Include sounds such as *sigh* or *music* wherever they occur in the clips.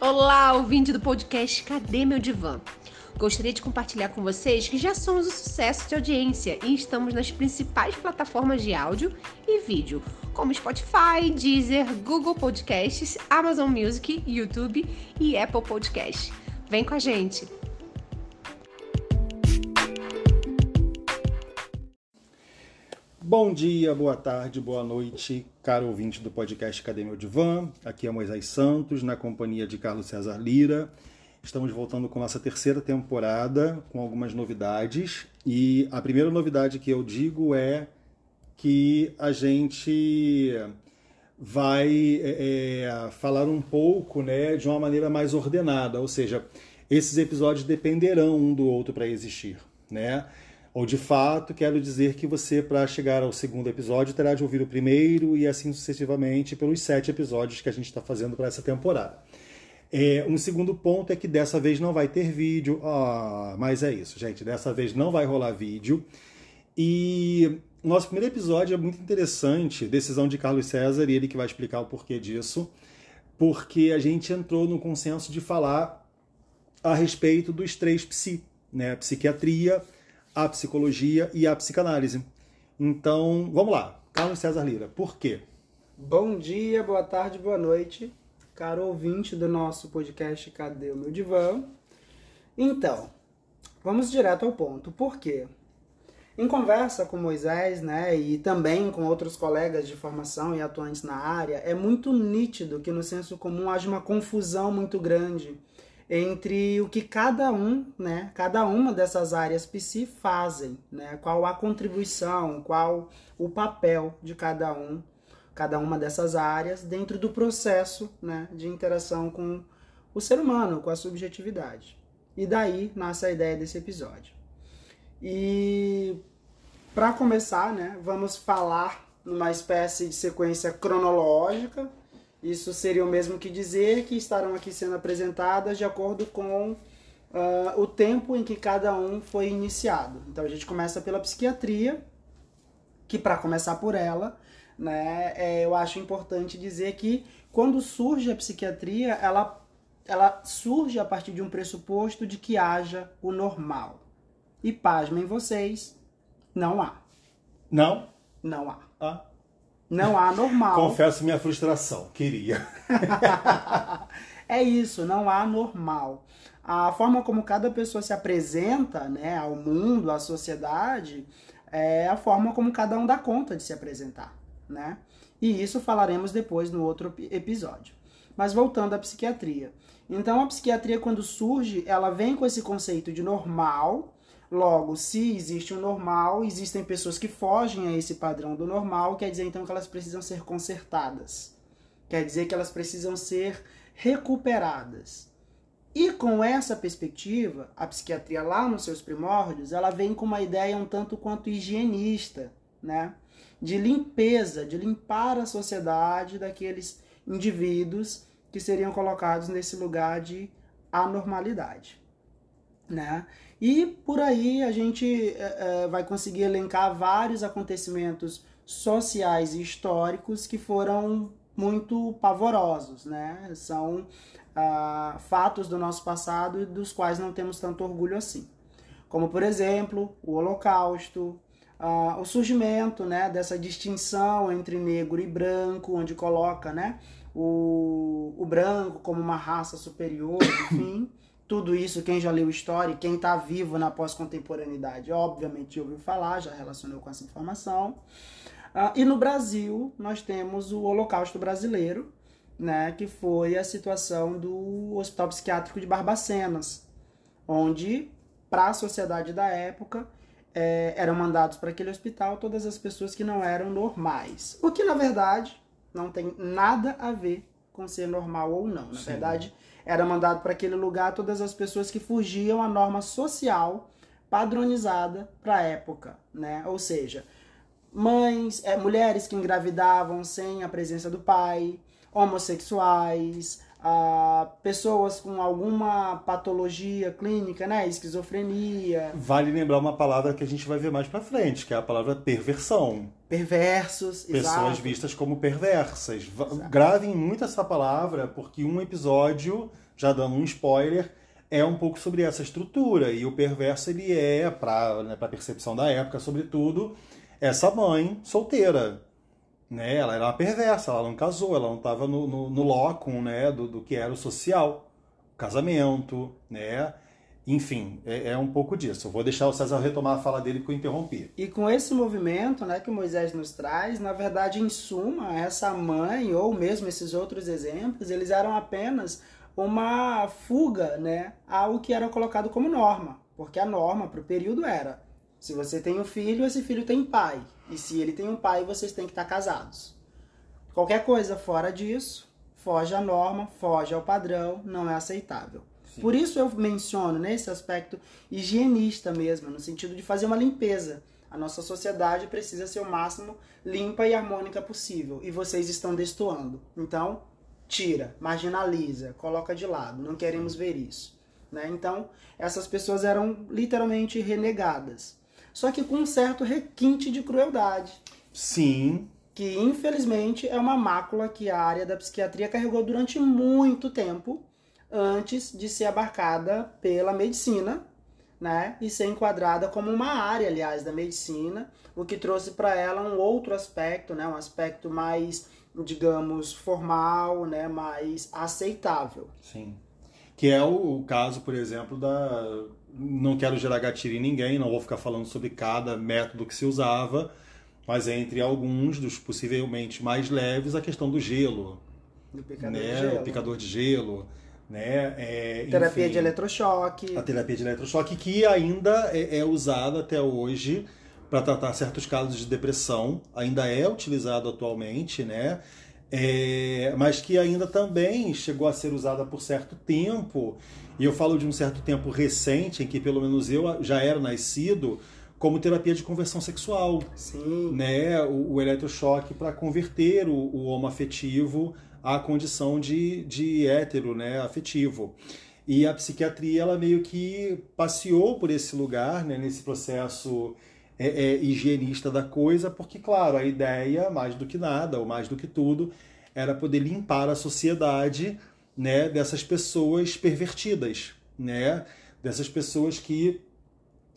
Olá, ouvinte do podcast Cadê Meu Divã? Gostaria de compartilhar com vocês que já somos um sucesso de audiência e estamos nas principais plataformas de áudio e vídeo, como Spotify, Deezer, Google Podcasts, Amazon Music, YouTube e Apple Podcasts. Vem com a gente! Bom dia, boa tarde, boa noite, caro ouvinte do podcast Academia Divã. Aqui é Moisés Santos, na companhia de Carlos César Lira. Estamos voltando com nossa terceira temporada, com algumas novidades. E a primeira novidade que eu digo é que a gente vai é, é falar um pouco né, de uma maneira mais ordenada, ou seja, esses episódios dependerão um do outro para existir. Né? Ou de fato, quero dizer que você, para chegar ao segundo episódio, terá de ouvir o primeiro e assim sucessivamente pelos sete episódios que a gente está fazendo para essa temporada. É, um segundo ponto é que dessa vez não vai ter vídeo. Ah, mas é isso, gente. Dessa vez não vai rolar vídeo. E nosso primeiro episódio é muito interessante, decisão de Carlos César, e ele que vai explicar o porquê disso, porque a gente entrou no consenso de falar a respeito dos três psi, né? Psiquiatria, a psicologia e a psicanálise. Então, vamos lá. Carlos César Lira, por quê? Bom dia, boa tarde, boa noite, caro ouvinte do nosso podcast Cadê o Meu Divã? Então, vamos direto ao ponto. Por quê? Em conversa com Moisés, né, e também com outros colegas de formação e atuantes na área, é muito nítido que no senso comum haja uma confusão muito grande entre o que cada um, né, cada uma dessas áreas psi fazem, né, qual a contribuição, qual o papel de cada um, cada uma dessas áreas dentro do processo, né, de interação com o ser humano, com a subjetividade. E daí nasce a ideia desse episódio. E para começar, né, vamos falar numa espécie de sequência cronológica isso seria o mesmo que dizer que estarão aqui sendo apresentadas de acordo com uh, o tempo em que cada um foi iniciado. Então a gente começa pela psiquiatria, que para começar por ela, né, é, eu acho importante dizer que quando surge a psiquiatria, ela, ela surge a partir de um pressuposto de que haja o normal. E pasmem vocês, não há. Não? Não há. Ah. Não há normal. Confesso minha frustração, queria. *laughs* é isso, não há normal. A forma como cada pessoa se apresenta né, ao mundo, à sociedade, é a forma como cada um dá conta de se apresentar. Né? E isso falaremos depois no outro episódio. Mas voltando à psiquiatria. Então, a psiquiatria, quando surge, ela vem com esse conceito de normal, Logo, se existe o normal, existem pessoas que fogem a esse padrão do normal, quer dizer então que elas precisam ser consertadas. Quer dizer que elas precisam ser recuperadas. E com essa perspectiva, a psiquiatria lá nos seus primórdios, ela vem com uma ideia um tanto quanto higienista, né? De limpeza, de limpar a sociedade daqueles indivíduos que seriam colocados nesse lugar de anormalidade, né? E por aí a gente é, é, vai conseguir elencar vários acontecimentos sociais e históricos que foram muito pavorosos, né? São ah, fatos do nosso passado e dos quais não temos tanto orgulho assim. Como, por exemplo, o Holocausto, ah, o surgimento né, dessa distinção entre negro e branco, onde coloca né, o, o branco como uma raça superior, *coughs* enfim. Tudo isso, quem já leu história, quem está vivo na pós-contemporaneidade, obviamente ouviu falar, já relacionou com essa informação. Uh, e no Brasil, nós temos o Holocausto Brasileiro, né, que foi a situação do Hospital Psiquiátrico de Barbacenas, onde, para a sociedade da época, é, eram mandados para aquele hospital todas as pessoas que não eram normais. O que, na verdade, não tem nada a ver com ser normal ou não. Na Sim. verdade, era mandado para aquele lugar todas as pessoas que fugiam à norma social padronizada para a época, né? Ou seja, mães, é, mulheres que engravidavam sem a presença do pai, homossexuais, a pessoas com alguma patologia clínica, né? Esquizofrenia. Vale lembrar uma palavra que a gente vai ver mais pra frente, que é a palavra perversão. Perversos, Pessoas exato. vistas como perversas. Va- Gravem muito essa palavra, porque um episódio, já dando um spoiler, é um pouco sobre essa estrutura. E o perverso, ele é, para né, a percepção da época, sobretudo, essa mãe solteira. Né? Ela era uma perversa, ela não casou, ela não estava no, no, no locum né? do, do que era o social, o casamento, né? Enfim, é, é um pouco disso. Eu vou deixar o César retomar a fala dele porque eu interrompi. E com esse movimento né, que Moisés nos traz, na verdade, em suma, essa mãe, ou mesmo esses outros exemplos, eles eram apenas uma fuga né, ao que era colocado como norma. Porque a norma para o período era: se você tem um filho, esse filho tem pai. E se ele tem um pai, vocês têm que estar casados. Qualquer coisa fora disso, foge à norma, foge ao padrão, não é aceitável. Sim. Por isso eu menciono nesse aspecto higienista mesmo, no sentido de fazer uma limpeza. A nossa sociedade precisa ser o máximo limpa e harmônica possível. E vocês estão destoando. Então, tira, marginaliza, coloca de lado. Não queremos ver isso. Né? Então, essas pessoas eram literalmente renegadas. Só que com um certo requinte de crueldade Sim, que infelizmente é uma mácula que a área da psiquiatria carregou durante muito tempo antes de ser abarcada pela medicina, né, e ser enquadrada como uma área, aliás, da medicina, o que trouxe para ela um outro aspecto, né, um aspecto mais, digamos, formal, né, mais aceitável. sim. Que é o, o caso, por exemplo, da. Não quero gerar gatilho em ninguém, não vou ficar falando sobre cada método que se usava, mas entre alguns dos possivelmente mais leves, a questão do gelo, Do picador né? de gelo. O picador de gelo, né? É, Terapia enfim, de eletrochoque. A terapia de eletrochoque que ainda é, é usada até hoje para tratar certos casos de depressão, ainda é utilizado atualmente, né? É, mas que ainda também chegou a ser usada por certo tempo, e eu falo de um certo tempo recente, em que pelo menos eu já era nascido, como terapia de conversão sexual. Sim. né, o, o eletrochoque para converter o, o homoafetivo à condição de, de hétero, né, afetivo. E a psiquiatria, ela meio que passeou por esse lugar, né, nesse processo é, é, higienista da coisa, porque, claro, a ideia, mais do que nada, ou mais do que tudo, era poder limpar a sociedade né, dessas pessoas pervertidas, né, dessas pessoas que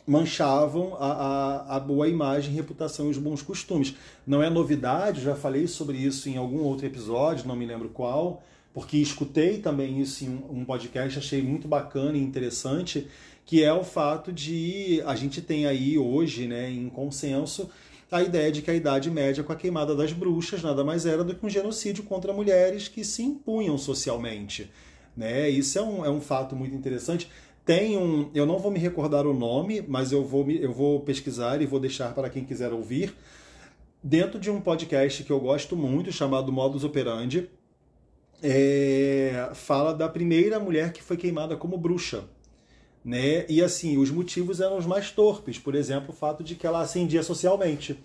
manchavam a, a, a boa imagem, reputação e os bons costumes. Não é novidade, já falei sobre isso em algum outro episódio, não me lembro qual, porque escutei também isso em um, um podcast, achei muito bacana e interessante, que é o fato de a gente tem aí hoje, né, em consenso, a ideia de que a Idade Média com a queimada das bruxas nada mais era do que um genocídio contra mulheres que se impunham socialmente. Né? Isso é um, é um fato muito interessante. Tem um, eu não vou me recordar o nome, mas eu vou, eu vou pesquisar e vou deixar para quem quiser ouvir. Dentro de um podcast que eu gosto muito, chamado Modus Operandi, é, fala da primeira mulher que foi queimada como bruxa. Né? E assim, os motivos eram os mais torpes. Por exemplo, o fato de que ela ascendia socialmente.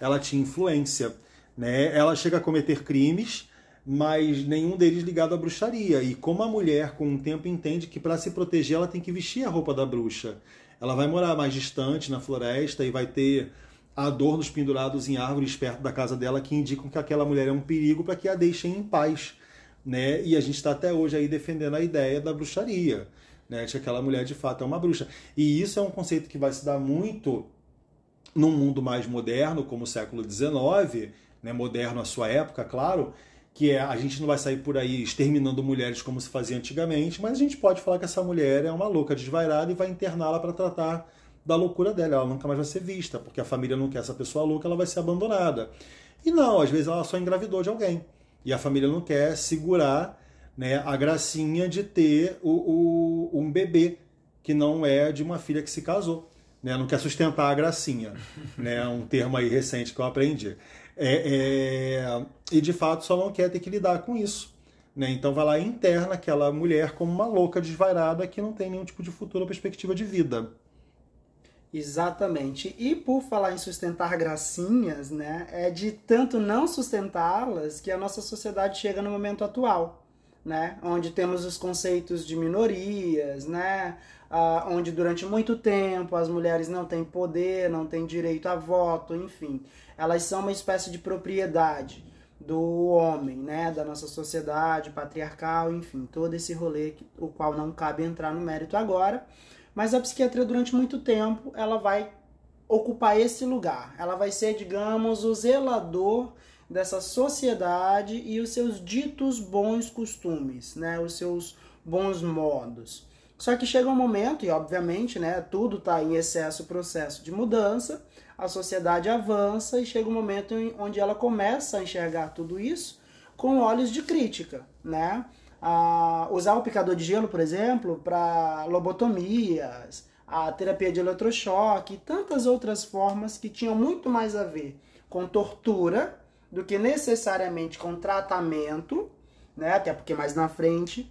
Ela tinha influência. Né? Ela chega a cometer crimes, mas nenhum deles ligado à bruxaria. E como a mulher, com o tempo, entende que para se proteger ela tem que vestir a roupa da bruxa. Ela vai morar mais distante na floresta e vai ter adornos pendurados em árvores perto da casa dela que indicam que aquela mulher é um perigo para que a deixem em paz. Né? E a gente está até hoje aí defendendo a ideia da bruxaria, né? de que aquela mulher de fato é uma bruxa. E isso é um conceito que vai se dar muito num mundo mais moderno, como o século XIX, né? moderno à sua época, claro, que é a gente não vai sair por aí exterminando mulheres como se fazia antigamente, mas a gente pode falar que essa mulher é uma louca desvairada e vai interná-la para tratar da loucura dela. Ela nunca mais vai ser vista, porque a família não quer essa pessoa louca, ela vai ser abandonada. E não, às vezes ela só engravidou de alguém. E a família não quer segurar né, a gracinha de ter o, o, um bebê que não é de uma filha que se casou. Né? Não quer sustentar a gracinha. *laughs* né? Um termo aí recente que eu aprendi. É, é, e de fato só não quer ter que lidar com isso. Né? Então vai lá e interna aquela mulher como uma louca desvairada que não tem nenhum tipo de futuro ou perspectiva de vida. Exatamente. E por falar em sustentar gracinhas, né, é de tanto não sustentá-las que a nossa sociedade chega no momento atual. Né? Onde temos os conceitos de minorias, né? Ah, onde durante muito tempo as mulheres não têm poder, não têm direito a voto, enfim. Elas são uma espécie de propriedade do homem, né? Da nossa sociedade patriarcal, enfim, todo esse rolê, o qual não cabe entrar no mérito agora. Mas a psiquiatria, durante muito tempo, ela vai ocupar esse lugar. Ela vai ser, digamos, o zelador dessa sociedade e os seus ditos bons costumes, né? Os seus bons modos. Só que chega um momento, e obviamente, né, tudo está em excesso processo de mudança, a sociedade avança e chega um momento onde ela começa a enxergar tudo isso com olhos de crítica, né? A usar o picador de gelo, por exemplo, para lobotomias, a terapia de eletrochoque e tantas outras formas que tinham muito mais a ver com tortura do que necessariamente com tratamento, né? Até porque mais na frente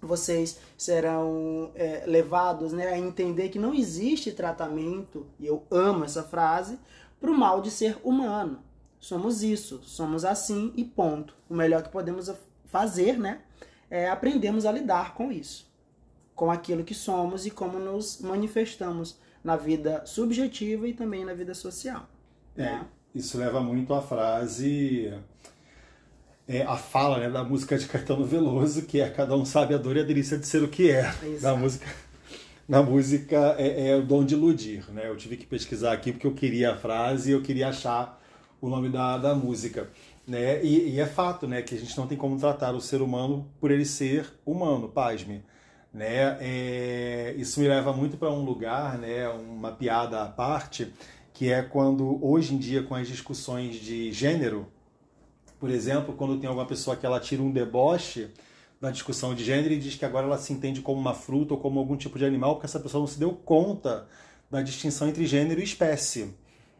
vocês serão é, levados né, a entender que não existe tratamento, e eu amo essa frase, para o mal de ser humano. Somos isso, somos assim e ponto. O melhor que podemos fazer né, é aprendermos a lidar com isso, com aquilo que somos e como nos manifestamos na vida subjetiva e também na vida social. É, né? Isso leva muito à frase, é, a fala né, da música de Caetano Veloso, que é Cada um sabe a dor e a delícia de ser o que é. Na música, na música é, é, o dom de iludir. Né? Eu tive que pesquisar aqui porque eu queria a frase e eu queria achar o nome da, da música. Né? E, e, é fato né, que a gente não tem como tratar o ser humano por ele ser humano, pasme. Né? É, isso me leva muito para um lugar, né, uma piada à parte, que é quando hoje em dia com as discussões de gênero, por exemplo, quando tem alguma pessoa que ela tira um deboche na discussão de gênero e diz que agora ela se entende como uma fruta ou como algum tipo de animal, porque essa pessoa não se deu conta da distinção entre gênero e espécie.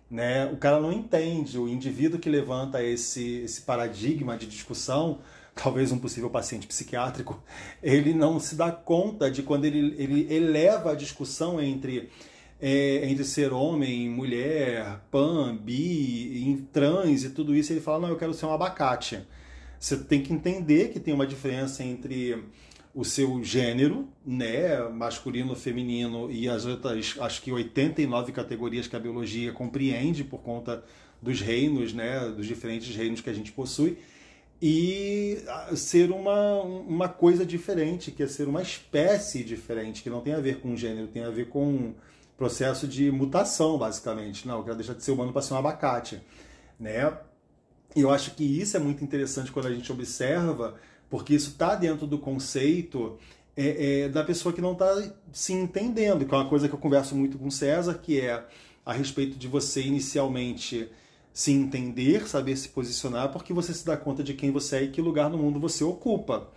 Né? O cara não entende, o indivíduo que levanta esse, esse paradigma de discussão, talvez um possível paciente psiquiátrico, *laughs* ele não se dá conta de quando ele, ele eleva a discussão entre é, entre ser homem, mulher, pan, bi, trans e tudo isso, ele fala, não, eu quero ser um abacate. Você tem que entender que tem uma diferença entre o seu gênero, né, masculino, feminino e as outras, acho que 89 categorias que a biologia compreende por conta dos reinos, né, dos diferentes reinos que a gente possui, e ser uma, uma coisa diferente, que é ser uma espécie diferente, que não tem a ver com gênero, tem a ver com processo de mutação, basicamente. Não, eu quero deixar de ser humano para ser um abacate. Né? E eu acho que isso é muito interessante quando a gente observa, porque isso está dentro do conceito é, é, da pessoa que não está se entendendo, que é uma coisa que eu converso muito com o César, que é a respeito de você inicialmente se entender, saber se posicionar, porque você se dá conta de quem você é e que lugar no mundo você ocupa.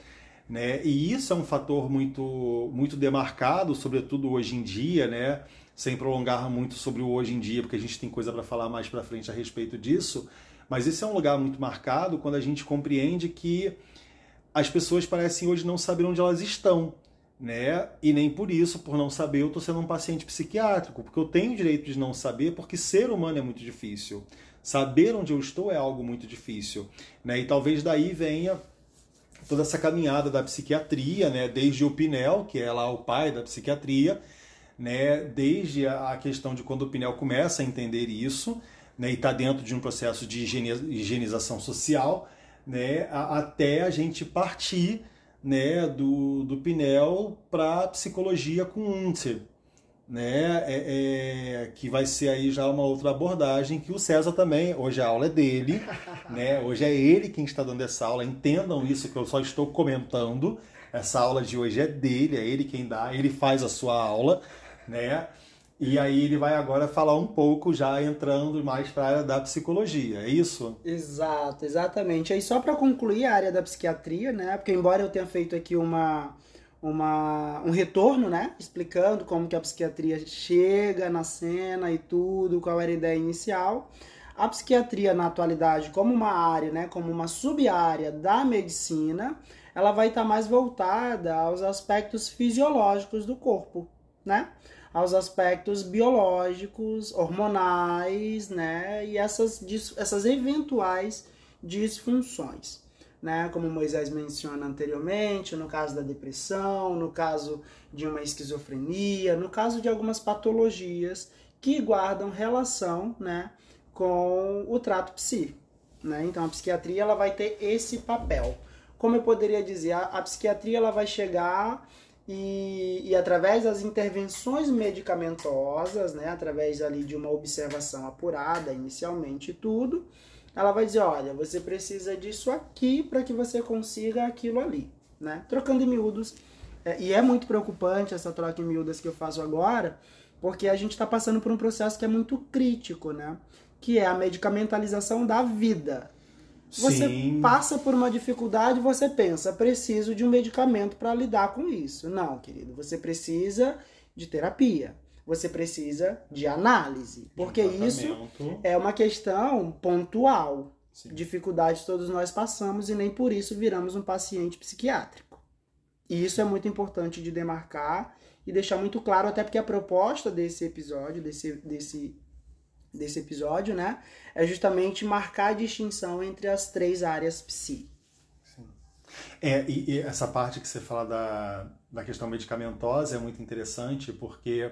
Né? E isso é um fator muito, muito demarcado, sobretudo hoje em dia, né? Sem prolongar muito sobre o hoje em dia, porque a gente tem coisa para falar mais para frente a respeito disso, mas esse é um lugar muito marcado quando a gente compreende que as pessoas parecem hoje não saber onde elas estão, né? E nem por isso, por não saber, eu estou sendo um paciente psiquiátrico, porque eu tenho o direito de não saber, porque ser humano é muito difícil. Saber onde eu estou é algo muito difícil, né? E talvez daí venha toda essa caminhada da psiquiatria, né? Desde o Pinel, que é lá o pai da psiquiatria, né, desde a questão de quando o Pinel começa a entender isso, né, e está dentro de um processo de higienização social, né, até a gente partir né, do, do Pinel para psicologia com Unter, né, é, é, que vai ser aí já uma outra abordagem que o César também, hoje a aula é dele, *laughs* né, hoje é ele quem está dando essa aula, entendam isso que eu só estou comentando, essa aula de hoje é dele, é ele quem dá, ele faz a sua aula, né? E aí ele vai agora falar um pouco já entrando mais para a área da psicologia, é isso? Exato, exatamente. Aí só para concluir a área da psiquiatria, né? Porque embora eu tenha feito aqui uma, uma um retorno, né, explicando como que a psiquiatria chega na cena e tudo, qual era a ideia inicial, a psiquiatria na atualidade como uma área, né, como uma sub-área da medicina, ela vai estar tá mais voltada aos aspectos fisiológicos do corpo, né? Aos aspectos biológicos, hormonais, né? E essas, essas eventuais disfunções. né, como Moisés menciona anteriormente, no caso da depressão, no caso de uma esquizofrenia, no caso de algumas patologias que guardam relação, né, com o trato psíquico. Né? Então a psiquiatria ela vai ter esse papel. Como eu poderia dizer, a, a psiquiatria ela vai chegar e, e, através das intervenções medicamentosas, né, através ali de uma observação apurada inicialmente tudo, ela vai dizer, olha, você precisa disso aqui para que você consiga aquilo ali, né? Trocando em miúdos, é, e é muito preocupante essa troca em miúdas que eu faço agora, porque a gente está passando por um processo que é muito crítico, né? Que é a medicamentalização da vida. Você Sim. passa por uma dificuldade, você pensa, preciso de um medicamento para lidar com isso. Não, querido, você precisa de terapia. Você precisa de análise, porque isso é uma questão pontual. Sim. Dificuldades todos nós passamos e nem por isso viramos um paciente psiquiátrico. E isso é muito importante de demarcar e deixar muito claro, até porque a proposta desse episódio, desse, desse desse episódio, né? É justamente marcar a distinção entre as três áreas psi. Sim. É, e, e, essa parte que você fala da, da questão medicamentosa é muito interessante, porque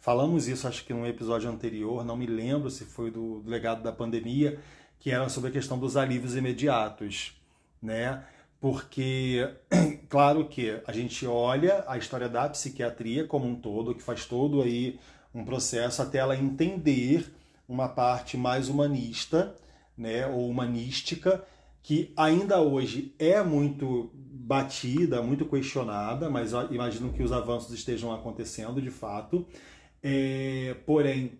falamos isso, acho que num episódio anterior, não me lembro se foi do, do legado da pandemia, que era sobre a questão dos alívios imediatos, né? Porque, *clears throat* claro que a gente olha a história da psiquiatria como um todo, que faz todo aí um processo até ela entender uma parte mais humanista, né, ou humanística, que ainda hoje é muito batida, muito questionada, mas imagino que os avanços estejam acontecendo de fato. É, porém,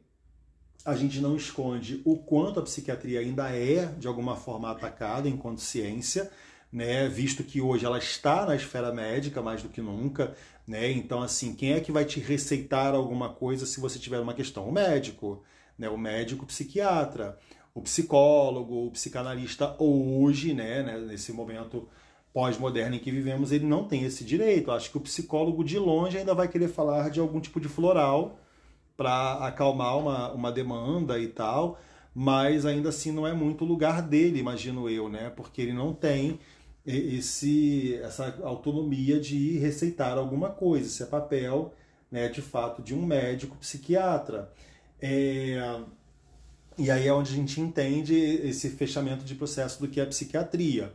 a gente não esconde o quanto a psiquiatria ainda é, de alguma forma, atacada enquanto ciência, né, visto que hoje ela está na esfera médica mais do que nunca. Né? Então, assim, quem é que vai te receitar alguma coisa se você tiver uma questão? O médico né? o médico psiquiatra, o psicólogo, o psicanalista hoje, né, né nesse momento pós-moderno em que vivemos, ele não tem esse direito. Acho que o psicólogo de longe ainda vai querer falar de algum tipo de floral para acalmar uma, uma demanda e tal, mas ainda assim não é muito o lugar dele, imagino eu, né? Porque ele não tem esse essa autonomia de receitar alguma coisa. Isso é papel, né, de fato, de um médico psiquiatra. É, e aí é onde a gente entende esse fechamento de processo do que é a psiquiatria.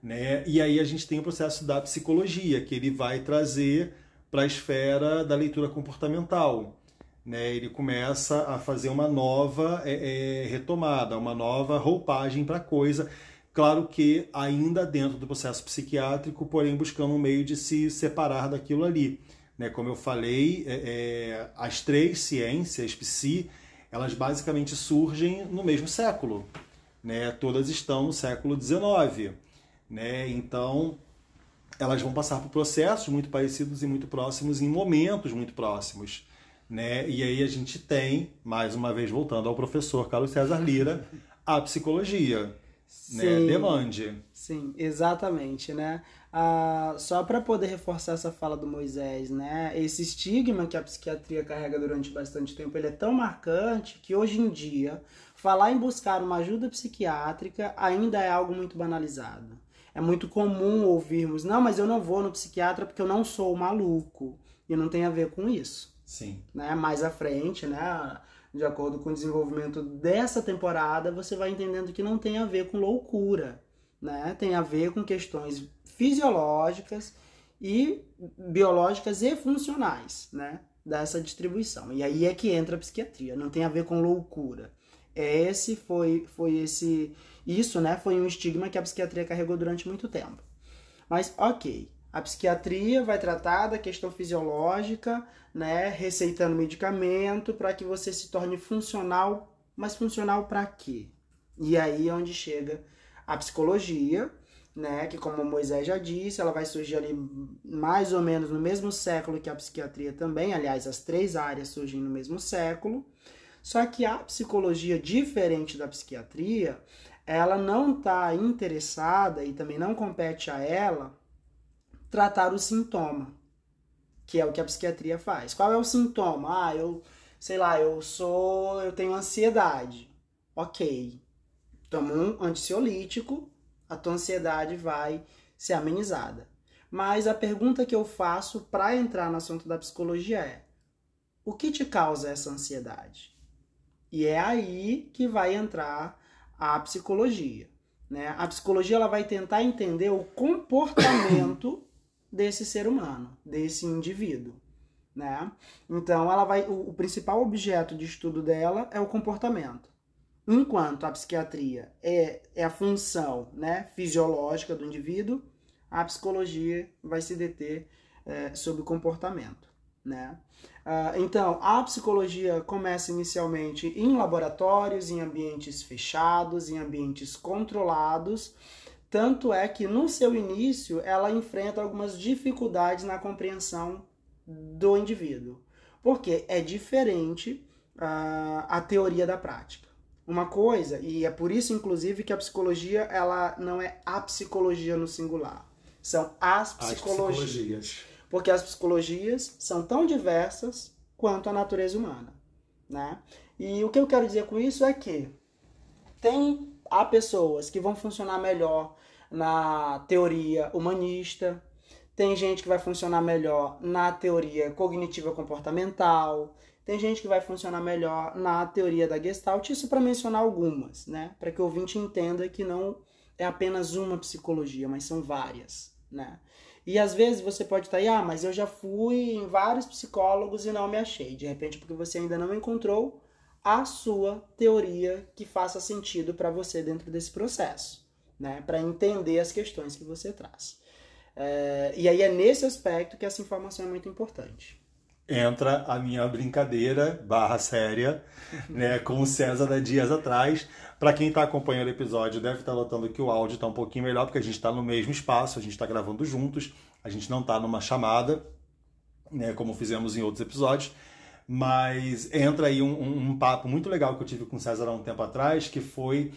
Né? E aí a gente tem o processo da psicologia, que ele vai trazer para a esfera da leitura comportamental. Né? Ele começa a fazer uma nova é, é, retomada, uma nova roupagem para a coisa. Claro que ainda dentro do processo psiquiátrico, porém buscando um meio de se separar daquilo ali. Né? Como eu falei, é, é, as três ciências, psi, elas basicamente surgem no mesmo século. Né? Todas estão no século XIX. Né? Então, elas vão passar por processos muito parecidos e muito próximos em momentos muito próximos. Né? E aí a gente tem, mais uma vez voltando ao professor Carlos César Lira, a psicologia. Né? Sim, né? Demande. Sim, exatamente, né? Ah, só para poder reforçar essa fala do Moisés, né? Esse estigma que a psiquiatria carrega durante bastante tempo, ele é tão marcante que hoje em dia falar em buscar uma ajuda psiquiátrica ainda é algo muito banalizado. É muito comum ouvirmos, não, mas eu não vou no psiquiatra porque eu não sou maluco. E não tem a ver com isso. Sim. Né? Mais à frente, né? De acordo com o desenvolvimento dessa temporada, você vai entendendo que não tem a ver com loucura. Né? Tem a ver com questões fisiológicas e biológicas e funcionais, né? Dessa distribuição. E aí é que entra a psiquiatria, não tem a ver com loucura. Esse foi, foi esse. Isso, né? Foi um estigma que a psiquiatria carregou durante muito tempo. Mas, ok. A psiquiatria vai tratar da questão fisiológica, né? Receitando medicamento para que você se torne funcional. Mas funcional para quê? E aí é onde chega a psicologia, né, que como Moisés já disse, ela vai surgir ali mais ou menos no mesmo século que a psiquiatria também, aliás, as três áreas surgem no mesmo século. Só que a psicologia, diferente da psiquiatria, ela não está interessada e também não compete a ela tratar o sintoma, que é o que a psiquiatria faz. Qual é o sintoma? Ah, eu, sei lá, eu sou, eu tenho ansiedade. Ok. Toma um ansiolítico a tua ansiedade vai ser amenizada. Mas a pergunta que eu faço para entrar no assunto da psicologia é: o que te causa essa ansiedade? E é aí que vai entrar a psicologia. Né? A psicologia ela vai tentar entender o comportamento *coughs* desse ser humano, desse indivíduo. Né? Então, ela vai, o, o principal objeto de estudo dela é o comportamento. Enquanto a psiquiatria é, é a função né, fisiológica do indivíduo, a psicologia vai se deter é, sobre o comportamento. Né? Uh, então, a psicologia começa inicialmente em laboratórios, em ambientes fechados, em ambientes controlados. Tanto é que no seu início ela enfrenta algumas dificuldades na compreensão do indivíduo, porque é diferente uh, a teoria da prática. Uma coisa, e é por isso inclusive que a psicologia ela não é a psicologia no singular, são as psicologias. As psicologias porque as psicologias são tão diversas quanto a natureza humana, né? E o que eu quero dizer com isso é que tem há pessoas que vão funcionar melhor na teoria humanista, tem gente que vai funcionar melhor na teoria cognitiva comportamental, tem gente que vai funcionar melhor na teoria da Gestalt, isso para mencionar algumas, né? Para que o ouvinte entenda que não é apenas uma psicologia, mas são várias, né? E às vezes você pode estar aí, ah, mas eu já fui em vários psicólogos e não me achei. De repente, porque você ainda não encontrou a sua teoria que faça sentido para você dentro desse processo, né? Para entender as questões que você traz. É, e aí é nesse aspecto que essa informação é muito importante entra a minha brincadeira barra séria, *laughs* né, com o César da dias atrás. Para quem está acompanhando o episódio, deve estar tá notando que o áudio está um pouquinho melhor, porque a gente está no mesmo espaço, a gente está gravando juntos, a gente não está numa chamada, né, como fizemos em outros episódios. Mas entra aí um, um, um papo muito legal que eu tive com o César há um tempo atrás, que foi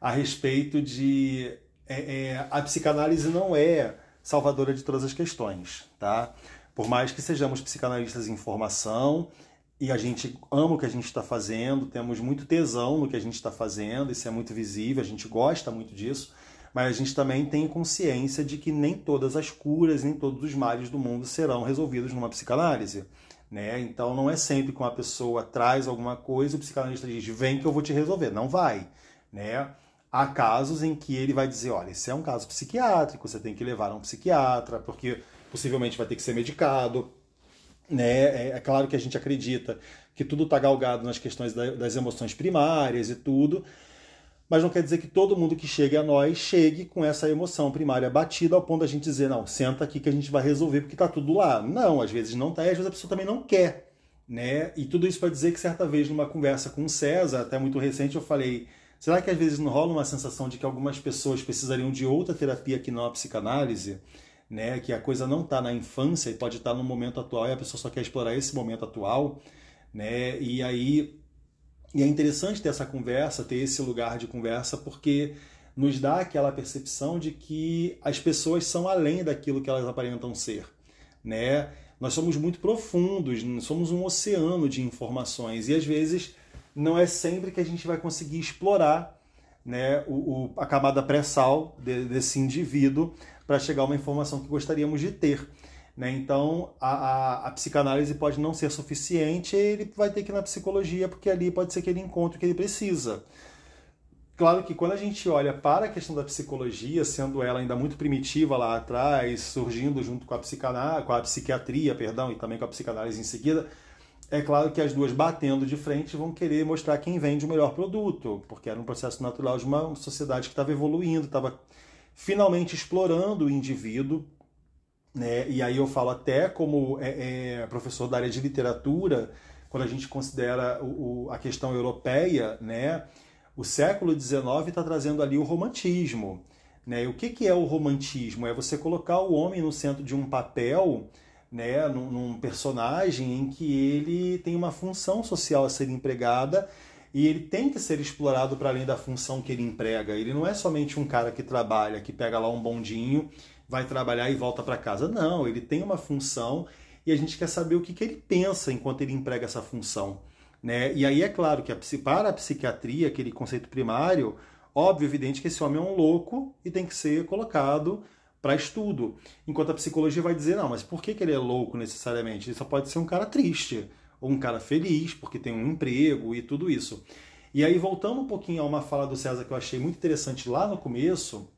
a respeito de é, é, a psicanálise não é salvadora de todas as questões, tá? Por mais que sejamos psicanalistas em formação e a gente ama o que a gente está fazendo, temos muito tesão no que a gente está fazendo, isso é muito visível, a gente gosta muito disso, mas a gente também tem consciência de que nem todas as curas, nem todos os males do mundo serão resolvidos numa psicanálise. Né? Então não é sempre que uma pessoa traz alguma coisa, o psicanalista diz, vem que eu vou te resolver. Não vai. Né? Há casos em que ele vai dizer, olha, esse é um caso psiquiátrico, você tem que levar a um psiquiatra, porque possivelmente vai ter que ser medicado. Né? É, é claro que a gente acredita que tudo está galgado nas questões das emoções primárias e tudo, mas não quer dizer que todo mundo que chegue a nós chegue com essa emoção primária batida ao ponto da gente dizer, não, senta aqui que a gente vai resolver porque está tudo lá. Não, às vezes não está às vezes a pessoa também não quer. Né? E tudo isso para dizer que certa vez numa conversa com o César, até muito recente, eu falei, será que às vezes não rola uma sensação de que algumas pessoas precisariam de outra terapia que não a psicanálise? né? Que a coisa não está na infância e pode estar tá no momento atual e a pessoa só quer explorar esse momento atual, né? E aí e é interessante ter essa conversa, ter esse lugar de conversa, porque nos dá aquela percepção de que as pessoas são além daquilo que elas aparentam ser, né? Nós somos muito profundos, somos um oceano de informações e às vezes não é sempre que a gente vai conseguir explorar né, o, o a camada pré-sal de, desse indivíduo para chegar a uma informação que gostaríamos de ter. Né? Então, a, a, a, psicanálise pode não ser suficiente, ele vai ter que ir na psicologia, porque ali pode ser que ele encontre o que ele precisa. Claro que quando a gente olha para a questão da psicologia, sendo ela ainda muito primitiva lá atrás, surgindo junto com a, psicanálise, com a psiquiatria, perdão, e também com a psicanálise em seguida, é claro que as duas batendo de frente vão querer mostrar quem vende o melhor produto, porque era um processo natural de uma sociedade que estava evoluindo, estava finalmente explorando o indivíduo. Né? E aí eu falo até como é, é, professor da área de literatura, quando a gente considera o, o, a questão europeia, né? o século XIX está trazendo ali o romantismo. Né? E o que, que é o romantismo? É você colocar o homem no centro de um papel, né? num, num personagem em que ele tem uma função social a ser empregada e ele tem que ser explorado para além da função que ele emprega. Ele não é somente um cara que trabalha, que pega lá um bondinho, vai trabalhar e volta para casa. Não, ele tem uma função e a gente quer saber o que, que ele pensa enquanto ele emprega essa função. Né? E aí é claro que a, para a psiquiatria, aquele conceito primário, óbvio, evidente que esse homem é um louco e tem que ser colocado para estudo. Enquanto a psicologia vai dizer, não, mas por que, que ele é louco necessariamente? Ele só pode ser um cara triste, ou um cara feliz, porque tem um emprego e tudo isso. E aí, voltando um pouquinho a uma fala do César que eu achei muito interessante lá no começo,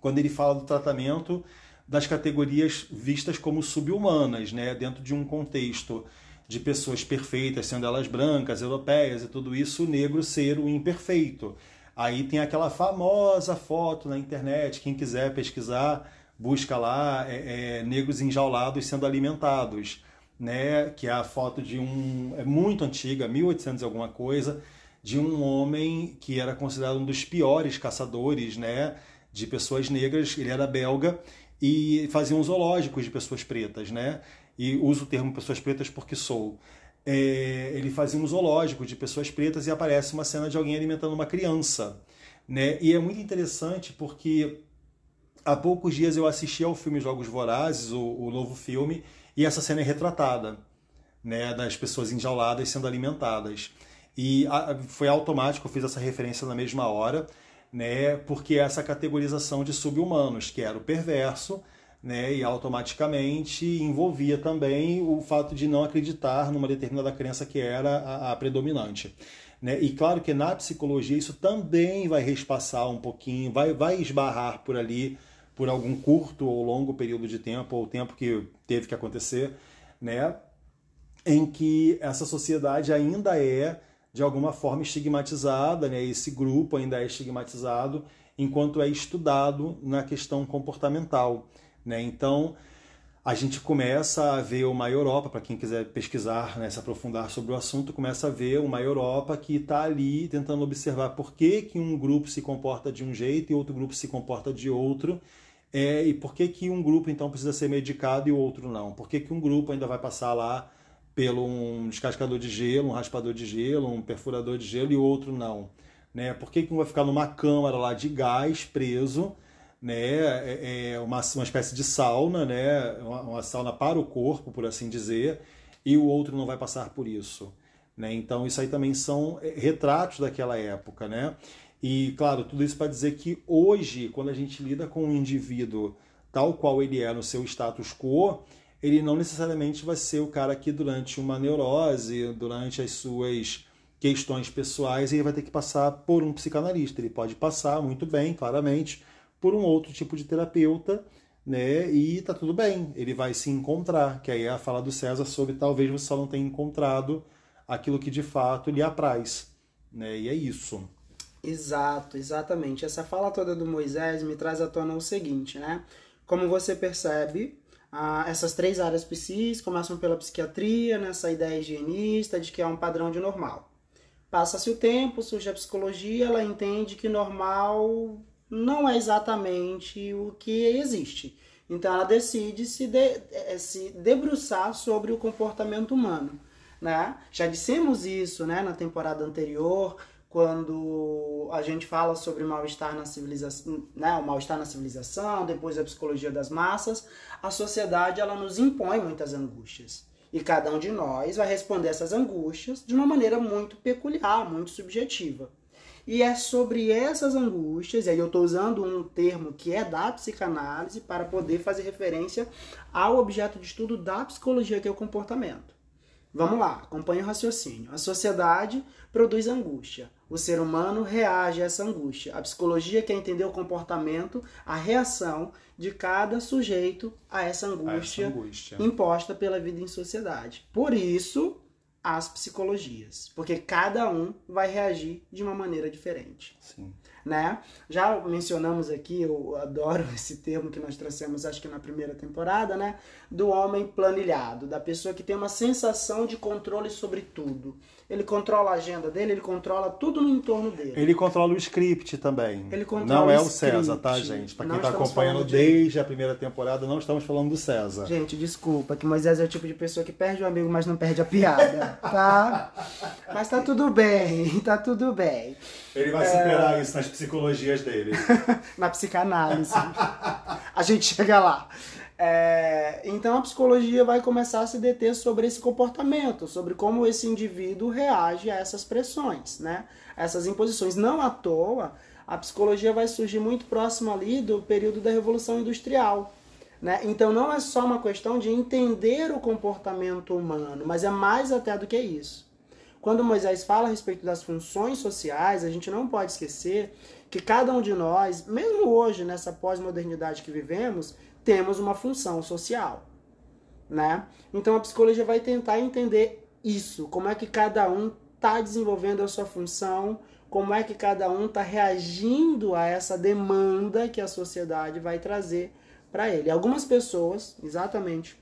quando ele fala do tratamento das categorias vistas como subhumanas, né, dentro de um contexto de pessoas perfeitas, sendo elas brancas, europeias e tudo isso, o negro ser o imperfeito. Aí tem aquela famosa foto na internet, quem quiser pesquisar, busca lá, é, é, negros enjaulados sendo alimentados, né? Que é a foto de um, é muito antiga, 1800 e alguma coisa, de um homem que era considerado um dos piores caçadores, né? De pessoas negras, ele era belga e fazia uns zoológicos de pessoas pretas, né? E uso o termo pessoas pretas porque sou é, ele fazia um zoológico de pessoas pretas e aparece uma cena de alguém alimentando uma criança. Né? E é muito interessante porque há poucos dias eu assisti ao filme Jogos Vorazes, o, o novo filme, e essa cena é retratada, né, das pessoas enjauladas sendo alimentadas. E a, foi automático, eu fiz essa referência na mesma hora, né, porque essa categorização de subhumanos, que era o perverso, né, e automaticamente envolvia também o fato de não acreditar numa determinada crença que era a, a predominante. Né? E claro que na psicologia isso também vai respassar um pouquinho, vai, vai esbarrar por ali por algum curto ou longo período de tempo, ou tempo que teve que acontecer, né? em que essa sociedade ainda é de alguma forma estigmatizada, né? esse grupo ainda é estigmatizado enquanto é estudado na questão comportamental. Né? Então, a gente começa a ver uma Europa, para quem quiser pesquisar, né, se aprofundar sobre o assunto, começa a ver uma Europa que está ali tentando observar por que, que um grupo se comporta de um jeito e outro grupo se comporta de outro, é, e por que, que um grupo então precisa ser medicado e o outro não. Por que, que um grupo ainda vai passar lá pelo um descascador de gelo, um raspador de gelo, um perfurador de gelo e o outro não. Né? Por que, que um vai ficar numa câmara lá de gás preso né, é, é uma, uma espécie de sauna, né, uma, uma, sauna para o corpo, por assim dizer, e o outro não vai passar por isso. Né? Então, isso aí também são é, retratos daquela época. Né? E, claro, tudo isso para dizer que hoje, quando a gente lida com um indivíduo tal qual ele é no seu status quo, ele não necessariamente vai ser o cara que, durante uma neurose, durante as suas questões pessoais, ele vai ter que passar por um psicanalista. Ele pode passar muito bem, claramente, por um outro tipo de terapeuta, né? E tá tudo bem, ele vai se encontrar, que aí é a fala do César sobre talvez você só não tenha encontrado aquilo que de fato lhe apraz, né? E é isso. Exato, exatamente. Essa fala toda do Moisés me traz à tona o seguinte, né? Como você percebe, ah, essas três áreas psis começam pela psiquiatria, nessa ideia higienista de que é um padrão de normal. Passa-se o tempo, surge a psicologia, ela entende que normal não é exatamente o que existe. Então ela decide se, de, eh, se debruçar sobre o comportamento humano. Né? Já dissemos isso né, na temporada anterior, quando a gente fala sobre mal-estar na civilização, né, o mal-estar na civilização, depois a psicologia das massas, a sociedade ela nos impõe muitas angústias. E cada um de nós vai responder essas angústias de uma maneira muito peculiar, muito subjetiva. E é sobre essas angústias, e aí eu estou usando um termo que é da psicanálise para poder fazer referência ao objeto de estudo da psicologia, que é o comportamento. Vamos lá, acompanhe o raciocínio. A sociedade produz angústia. O ser humano reage a essa angústia. A psicologia quer entender o comportamento, a reação de cada sujeito a essa angústia, a essa angústia. imposta pela vida em sociedade. Por isso, as psicologias, porque cada um vai reagir de uma maneira diferente. Sim. Né? Já mencionamos aqui, eu adoro *laughs* esse termo que nós trouxemos, acho que na primeira temporada, né? Do homem planilhado, da pessoa que tem uma sensação de controle sobre tudo. Ele controla a agenda dele, ele controla tudo no entorno dele. Ele controla o script também. Ele controla não é o César, tá, gente? Para quem está acompanhando de... desde a primeira temporada, não estamos falando do César. Gente, desculpa, que Moisés é o tipo de pessoa que perde o amigo, mas não perde a piada, tá? *laughs* mas tá tudo bem, tá tudo bem. Ele vai é... superar isso nas psicologias dele. *laughs* Na psicanálise. a gente chega lá. É, então a psicologia vai começar a se deter sobre esse comportamento, sobre como esse indivíduo reage a essas pressões, né? A essas imposições. Não à toa, a psicologia vai surgir muito próximo ali do período da Revolução Industrial. Né? Então não é só uma questão de entender o comportamento humano, mas é mais até do que isso. Quando Moisés fala a respeito das funções sociais, a gente não pode esquecer que cada um de nós, mesmo hoje, nessa pós-modernidade que vivemos, temos uma função social. Né? Então a psicologia vai tentar entender isso, como é que cada um está desenvolvendo a sua função, como é que cada um está reagindo a essa demanda que a sociedade vai trazer para ele. Algumas pessoas, exatamente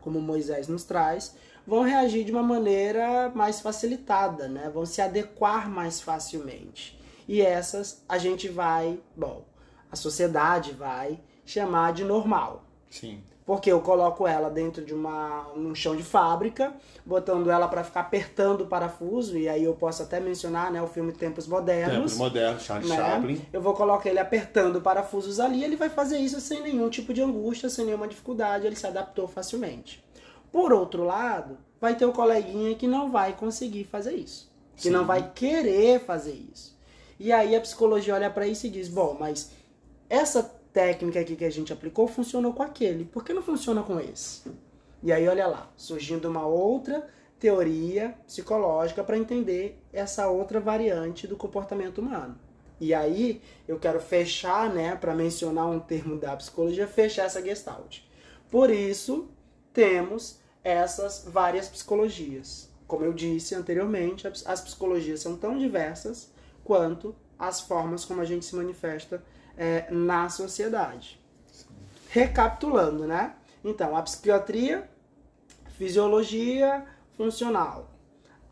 como Moisés nos traz, vão reagir de uma maneira mais facilitada, né? Vão se adequar mais facilmente. E essas a gente vai, bom, a sociedade vai chamar de normal. Sim. Porque eu coloco ela dentro de uma, um chão de fábrica, botando ela para ficar apertando o parafuso, e aí eu posso até mencionar né, o filme Tempos Modernos. Tempos Modernos, Charles né? Chaplin. Eu vou colocar ele apertando parafusos ali, ele vai fazer isso sem nenhum tipo de angústia, sem nenhuma dificuldade, ele se adaptou facilmente. Por outro lado, vai ter o coleguinha que não vai conseguir fazer isso, que Sim. não vai querer fazer isso. E aí a psicologia olha para isso e diz: bom, mas essa técnica aqui que a gente aplicou funcionou com aquele, por que não funciona com esse? E aí olha lá, surgindo uma outra teoria psicológica para entender essa outra variante do comportamento humano. E aí eu quero fechar, né, para mencionar um termo da psicologia, fechar essa gestalt. Por isso temos essas várias psicologias. Como eu disse anteriormente, as psicologias são tão diversas quanto as formas como a gente se manifesta é, na sociedade. Recapitulando, né? Então, a psiquiatria, fisiologia funcional,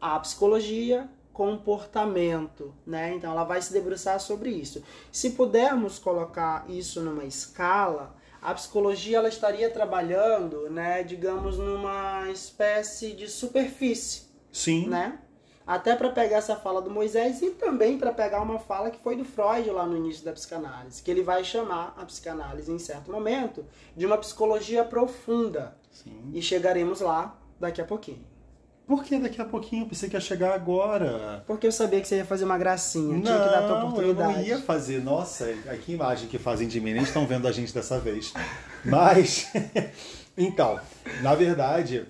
a psicologia, comportamento, né? Então, ela vai se debruçar sobre isso. Se pudermos colocar isso numa escala, a psicologia ela estaria trabalhando, né, digamos, numa espécie de superfície, Sim. né? Até para pegar essa fala do Moisés e também para pegar uma fala que foi do Freud lá no início da psicanálise, que ele vai chamar a psicanálise em certo momento de uma psicologia profunda. Sim. E chegaremos lá daqui a pouquinho. Por que daqui a pouquinho? Eu pensei que ia chegar agora. Porque eu sabia que você ia fazer uma gracinha, tinha que dar a tua Não, eu oportunidade. não ia fazer. Nossa, que imagem que fazem de mim. Nem estão vendo a gente dessa vez. Mas, *laughs* então, na verdade,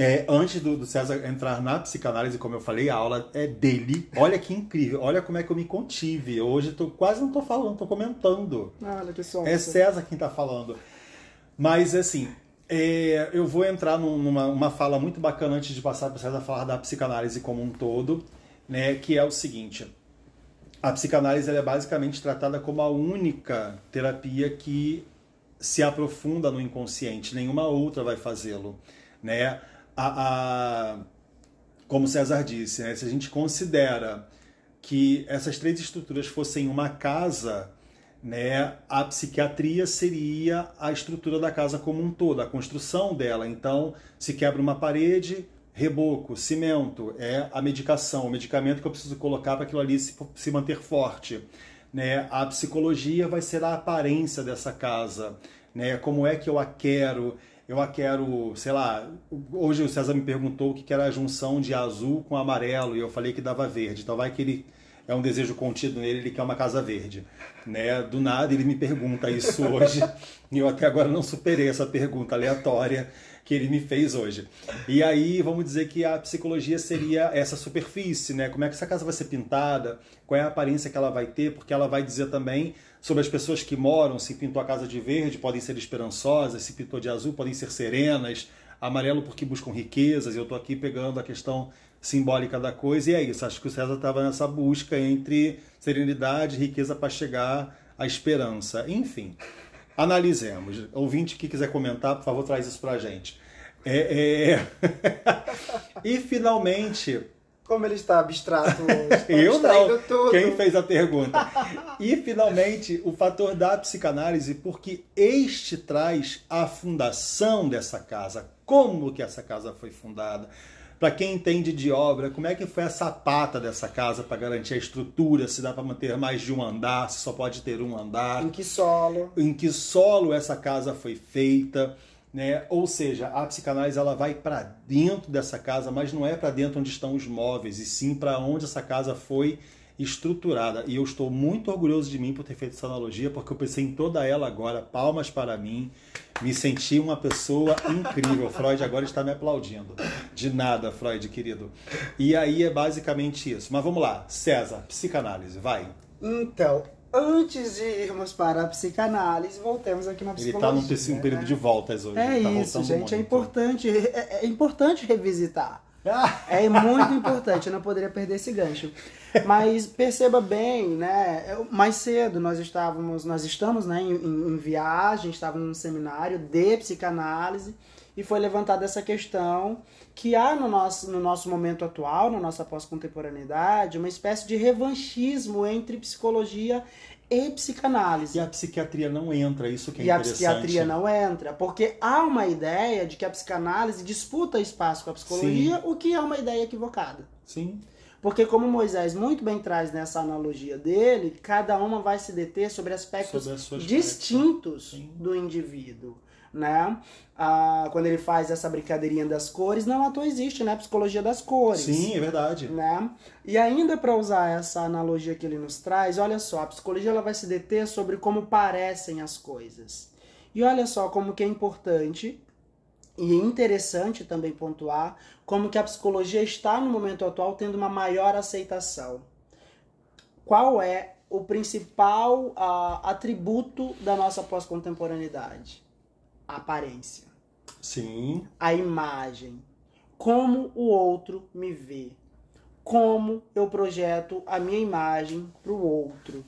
é, antes do, do César entrar na psicanálise, como eu falei, a aula é dele. Olha que incrível. Olha como é que eu me contive. Hoje tô, quase não tô falando, tô comentando. Olha que. É César quem tá falando. Mas, assim, é, eu vou entrar num- numa uma fala muito bacana antes de passar para César falar da psicanálise como um todo, né, que é o seguinte. A psicanálise ela é basicamente tratada como a única terapia que se aprofunda no inconsciente, nenhuma outra vai fazê-lo, né? A, a- como César disse, né, se a gente considera que essas três estruturas fossem uma casa, né, a psiquiatria seria a estrutura da casa como um todo, a construção dela. Então, se quebra uma parede, reboco, cimento, é a medicação, o medicamento que eu preciso colocar para aquilo ali se, se manter forte. Né? A psicologia vai ser a aparência dessa casa, né? como é que eu a quero, eu a quero, sei lá, hoje o César me perguntou o que era a junção de azul com amarelo e eu falei que dava verde, então vai que ele é um desejo contido nele, ele quer uma casa verde. Né? Do nada ele me pergunta isso *laughs* hoje, e eu até agora não superei essa pergunta aleatória que ele me fez hoje. E aí, vamos dizer que a psicologia seria essa superfície, né? Como é que essa casa vai ser pintada, qual é a aparência que ela vai ter, porque ela vai dizer também sobre as pessoas que moram, se pintou a casa de verde, podem ser esperançosas, se pintou de azul, podem ser serenas, amarelo porque buscam riquezas, eu estou aqui pegando a questão simbólica da coisa, e é isso. Acho que o César estava nessa busca entre serenidade e riqueza para chegar à esperança. Enfim, analisemos. Ouvinte que quiser comentar, por favor, traz isso pra gente. É, é... *laughs* e finalmente, Como ele está abstrato *laughs* hoje. tá eu não. Tudo. Quem fez a pergunta? E finalmente, o fator da psicanálise, porque este traz a fundação dessa casa. Como que essa casa foi fundada? Para quem entende de obra, como é que foi a sapata dessa casa para garantir a estrutura? Se dá para manter mais de um andar, se só pode ter um andar Em que solo? em que solo essa casa foi feita, né? Ou seja, a psicanálise ela vai para dentro dessa casa, mas não é para dentro onde estão os móveis, e sim para onde essa casa foi estruturada. E eu estou muito orgulhoso de mim por ter feito essa analogia, porque eu pensei em toda ela agora. Palmas para mim. Me senti uma pessoa incrível. Freud agora está me aplaudindo. De nada, Freud, querido. E aí é basicamente isso. Mas vamos lá. César, psicanálise, vai. Então, antes de irmos para a psicanálise, voltemos aqui na Ele psicologia. está num né? período de voltas hoje. É ele tá isso, gente. É importante, é, é importante revisitar. Ah, *laughs* É muito importante, eu não poderia perder esse gancho. Mas perceba bem, né? Mais cedo nós estávamos, nós estamos né, em- em viagem, estávamos num seminário de psicanálise e foi levantada essa questão que há no nosso, no nosso momento atual, na nossa pós-contemporaneidade, uma espécie de revanchismo entre psicologia e psicanálise. E a psiquiatria não entra, isso que é E a interessante. psiquiatria não entra, porque há uma ideia de que a psicanálise disputa espaço com a psicologia, o que é uma ideia equivocada. Sim, Porque, como Moisés muito bem traz nessa analogia dele, cada uma vai se deter sobre aspectos Sobre distintos Sim. do indivíduo. Né? Ah, quando ele faz essa brincadeirinha das cores, não à toa existe, né? A psicologia das cores. sim, é verdade. Né? E ainda para usar essa analogia que ele nos traz, olha só, a psicologia ela vai se deter sobre como parecem as coisas. E olha só como que é importante e interessante também pontuar como que a psicologia está no momento atual tendo uma maior aceitação. Qual é o principal ah, atributo da nossa pós-contemporaneidade? A aparência Sim, a imagem, como o outro me vê, como eu projeto a minha imagem para o outro.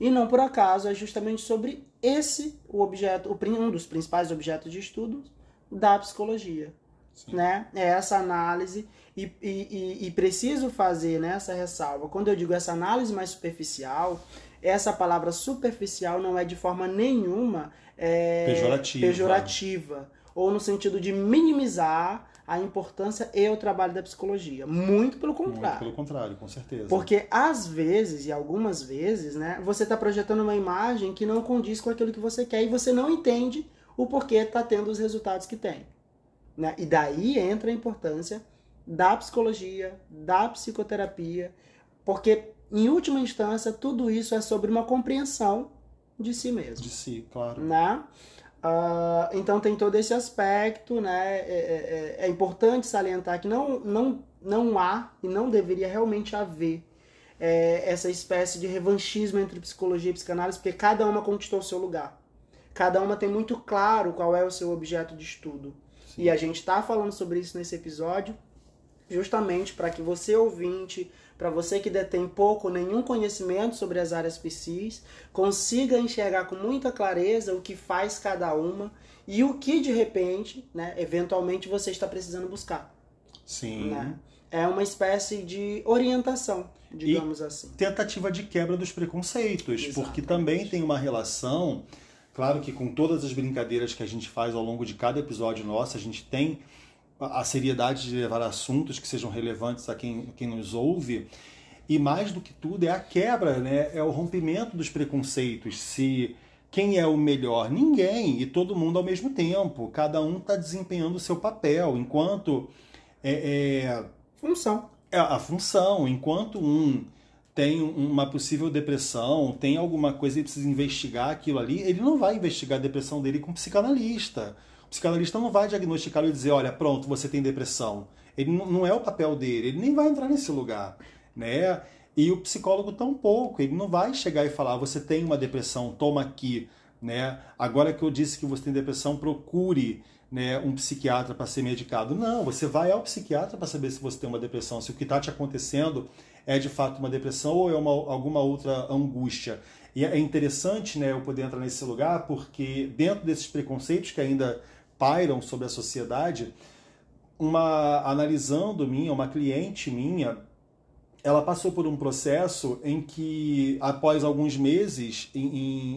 E não por acaso é justamente sobre esse o objeto, um dos principais objetos de estudo da psicologia, sim. né? É essa análise e, e, e- e preciso fazer né, essa ressalva. Quando eu digo essa análise mais superficial, essa palavra superficial não é de forma nenhuma é, Pejorativa. pejorativa, ou no sentido de minimizar a importância e o trabalho da psicologia. Muito pelo Muito contrário. pelo contrário, com certeza. Porque às vezes, e algumas vezes, né, você está projetando uma imagem que não condiz com aquilo que você quer e você não entende o porquê está tendo os resultados que tem. Né? E daí entra a importância da psicologia, da psicoterapia, porque, em última instância, tudo isso é sobre uma compreensão de si mesmo De si, claro. né? Ah, então tem todo esse aspecto, né? É, é- é importante salientar que não, não, não há e não deveria realmente haver é, essa espécie de revanchismo entre psicologia e psicanálise, porque cada uma conquistou o seu lugar. Cada uma tem muito claro qual é o seu objeto de estudo. Sim. E a gente está falando sobre isso nesse episódio, justamente para que você ouvinte, para você que detém pouco ou nenhum conhecimento sobre as áreas psis, consiga enxergar com muita clareza o que faz cada uma e o que de repente, né, eventualmente você está precisando buscar. Sim. Né? É uma espécie de orientação, digamos assim. Tentativa de quebra dos preconceitos, porque Exatamente. também tem uma relação, claro que com todas as brincadeiras que a gente faz ao longo de cada episódio nosso, a gente tem a seriedade de levar assuntos que sejam relevantes a quem, quem nos ouve. E mais do que tudo é a quebra, né? é o rompimento dos preconceitos. Se quem é o melhor? Ninguém, e todo mundo ao mesmo tempo. Cada um está desempenhando o seu papel, enquanto é, é, Função. é a função. Enquanto um tem uma possível depressão, tem alguma coisa e precisa investigar aquilo ali, ele não vai investigar a depressão dele com um psicanalista. Psicanalista não vai diagnosticá-lo e dizer, olha, pronto, você tem depressão. Ele não não é o papel dele, ele nem vai entrar nesse lugar, né? E o psicólogo tampouco, ele não vai chegar e falar, você tem uma depressão, toma aqui, né? Agora que eu disse que você tem depressão, procure né, um psiquiatra para ser medicado. Não, você vai ao psiquiatra para saber se você tem uma depressão, se o que está te acontecendo é de fato uma depressão ou é uma, alguma outra angústia. E é interessante né, eu poder entrar nesse lugar porque dentro desses preconceitos que ainda pairam sobre a sociedade, uma analisando minha, uma cliente minha, ela passou por um processo em que, após alguns meses em,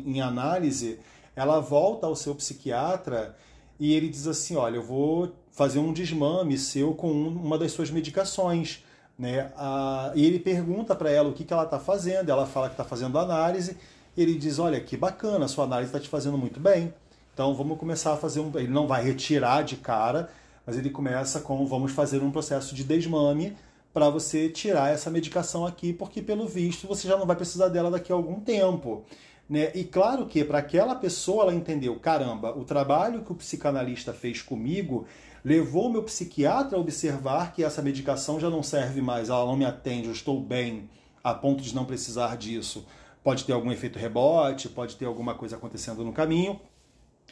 em, em análise, ela volta ao seu psiquiatra e ele diz assim: Olha, eu vou fazer um desmame seu com uma das suas medicações. Né? Ah, e ele pergunta para ela o que, que ela está fazendo, ela fala que está fazendo análise, ele diz: Olha, que bacana, sua análise está te fazendo muito bem. Então vamos começar a fazer um. Ele não vai retirar de cara, mas ele começa com: vamos fazer um processo de desmame para você tirar essa medicação aqui, porque pelo visto você já não vai precisar dela daqui a algum tempo. Né? E claro que para aquela pessoa ela entendeu, caramba, o trabalho que o psicanalista fez comigo levou meu psiquiatra a observar que essa medicação já não serve mais, ela não me atende, eu estou bem a ponto de não precisar disso. Pode ter algum efeito rebote, pode ter alguma coisa acontecendo no caminho,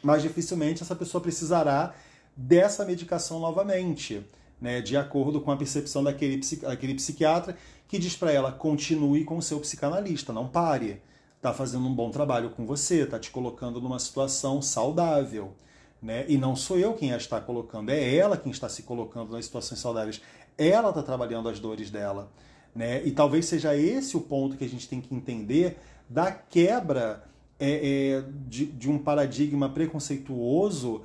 mas dificilmente essa pessoa precisará dessa medicação novamente, né, de acordo com a percepção daquele, daquele psiquiatra que diz para ela continue com o seu psicanalista, não pare está fazendo um bom trabalho com você, está te colocando numa situação saudável. Né? E não sou eu quem a está colocando, é ela quem está se colocando nas situações saudáveis. Ela está trabalhando as dores dela. Né? E talvez seja esse o ponto que a gente tem que entender da quebra é, é, de, de um paradigma preconceituoso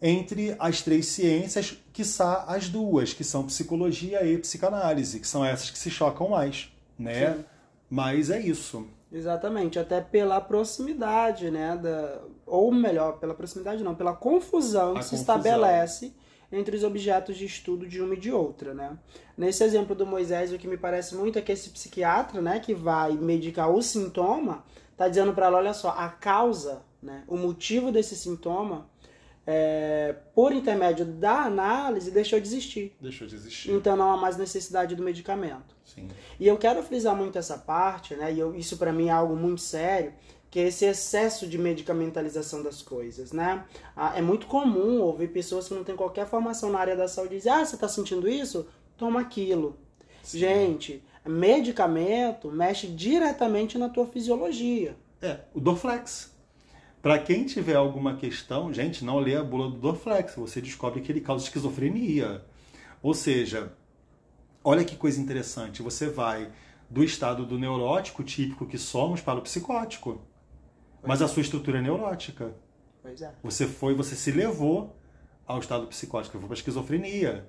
entre as três ciências, que são as duas, que são psicologia e psicanálise, que são essas que se chocam mais, né? Sim. Mas é isso. Exatamente, até pela proximidade, né? Da, ou melhor, pela proximidade não, pela confusão que se estabelece entre os objetos de estudo de uma e de outra, né? Nesse exemplo do Moisés, o que me parece muito é que esse psiquiatra, né, que vai medicar o sintoma, tá dizendo para ela, olha só, a causa, né, o motivo desse sintoma, é, por intermédio da análise, deixou de existir. Deixou de existir. Então não há mais necessidade do medicamento. Sim. E eu quero frisar muito essa parte, né? E eu, isso para mim é algo muito sério, que é esse excesso de medicamentalização das coisas, né? É muito comum ouvir pessoas que não têm qualquer formação na área da saúde dizer: "Ah, você está sentindo isso? Toma aquilo". Sim. Gente, medicamento mexe diretamente na tua fisiologia. É, o Dorflex. Para quem tiver alguma questão, gente, não lê a bula do Dorflex, você descobre que ele causa esquizofrenia. Ou seja, olha que coisa interessante, você vai do estado do neurótico típico que somos para o psicótico. Pois mas é. a sua estrutura é neurótica. Pois é. Você foi, você se levou ao estado psicótico, foi para a esquizofrenia.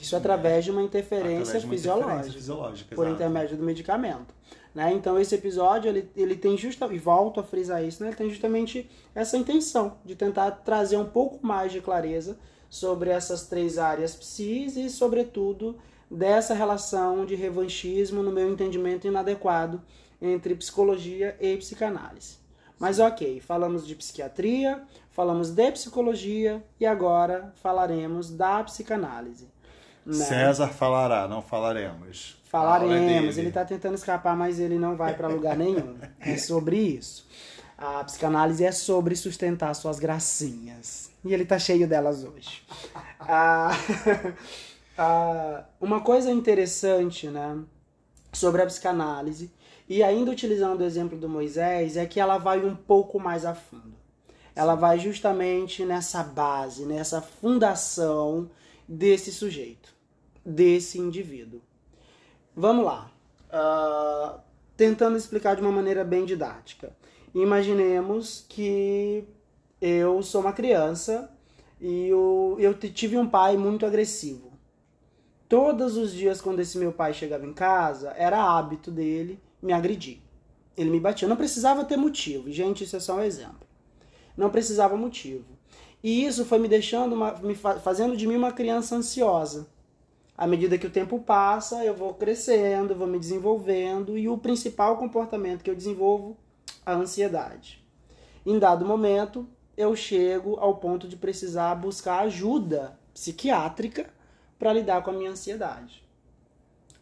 Isso através de uma interferência de uma fisiológica, interferência fisiológica por intermédio do medicamento. Né? Então esse episódio ele, ele tem justamente, e volto a frisar isso, né? ele tem justamente essa intenção de tentar trazer um pouco mais de clareza sobre essas três áreas psis e, sobretudo, dessa relação de revanchismo, no meu entendimento, inadequado entre psicologia e psicanálise. Mas ok, falamos de psiquiatria, falamos de psicologia e agora falaremos da psicanálise. Né? César falará, não falaremos. Falaremos, ele está tentando escapar, mas ele não vai para lugar nenhum. É sobre isso. A psicanálise é sobre sustentar suas gracinhas. E ele está cheio delas hoje. Ah, *laughs* ah, uma coisa interessante, né, sobre a psicanálise, e ainda utilizando o exemplo do Moisés, é que ela vai um pouco mais a fundo. Ela vai justamente nessa base, nessa fundação desse sujeito, desse indivíduo. Vamos lá. Uh, tentando explicar de uma maneira bem didática. Imaginemos que eu sou uma criança e eu, eu tive um pai muito agressivo. Todos os dias, quando esse meu pai chegava em casa, era hábito dele me agredir. Ele me batia. Não precisava ter motivo. Gente, isso é só um exemplo. Não precisava motivo. E isso foi me deixando, uma, me fazendo de mim uma criança ansiosa. À medida que o tempo passa, eu vou crescendo, vou me desenvolvendo e o principal comportamento que eu desenvolvo, a ansiedade. Em dado momento, eu chego ao ponto de precisar buscar ajuda psiquiátrica para lidar com a minha ansiedade.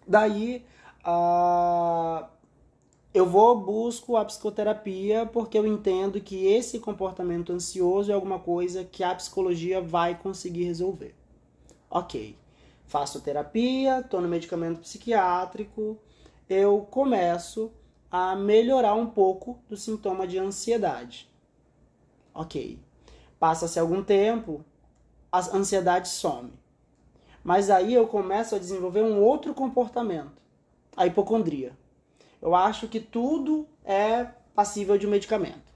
Daí, uh, eu vou busco a psicoterapia porque eu entendo que esse comportamento ansioso é alguma coisa que a psicologia vai conseguir resolver. Ok, faço terapia, estou no medicamento psiquiátrico, eu começo a melhorar um pouco do sintoma de ansiedade. Ok, passa-se algum tempo, a ansiedade some. Mas aí eu começo a desenvolver um outro comportamento, a hipocondria. Eu acho que tudo é passível de medicamento.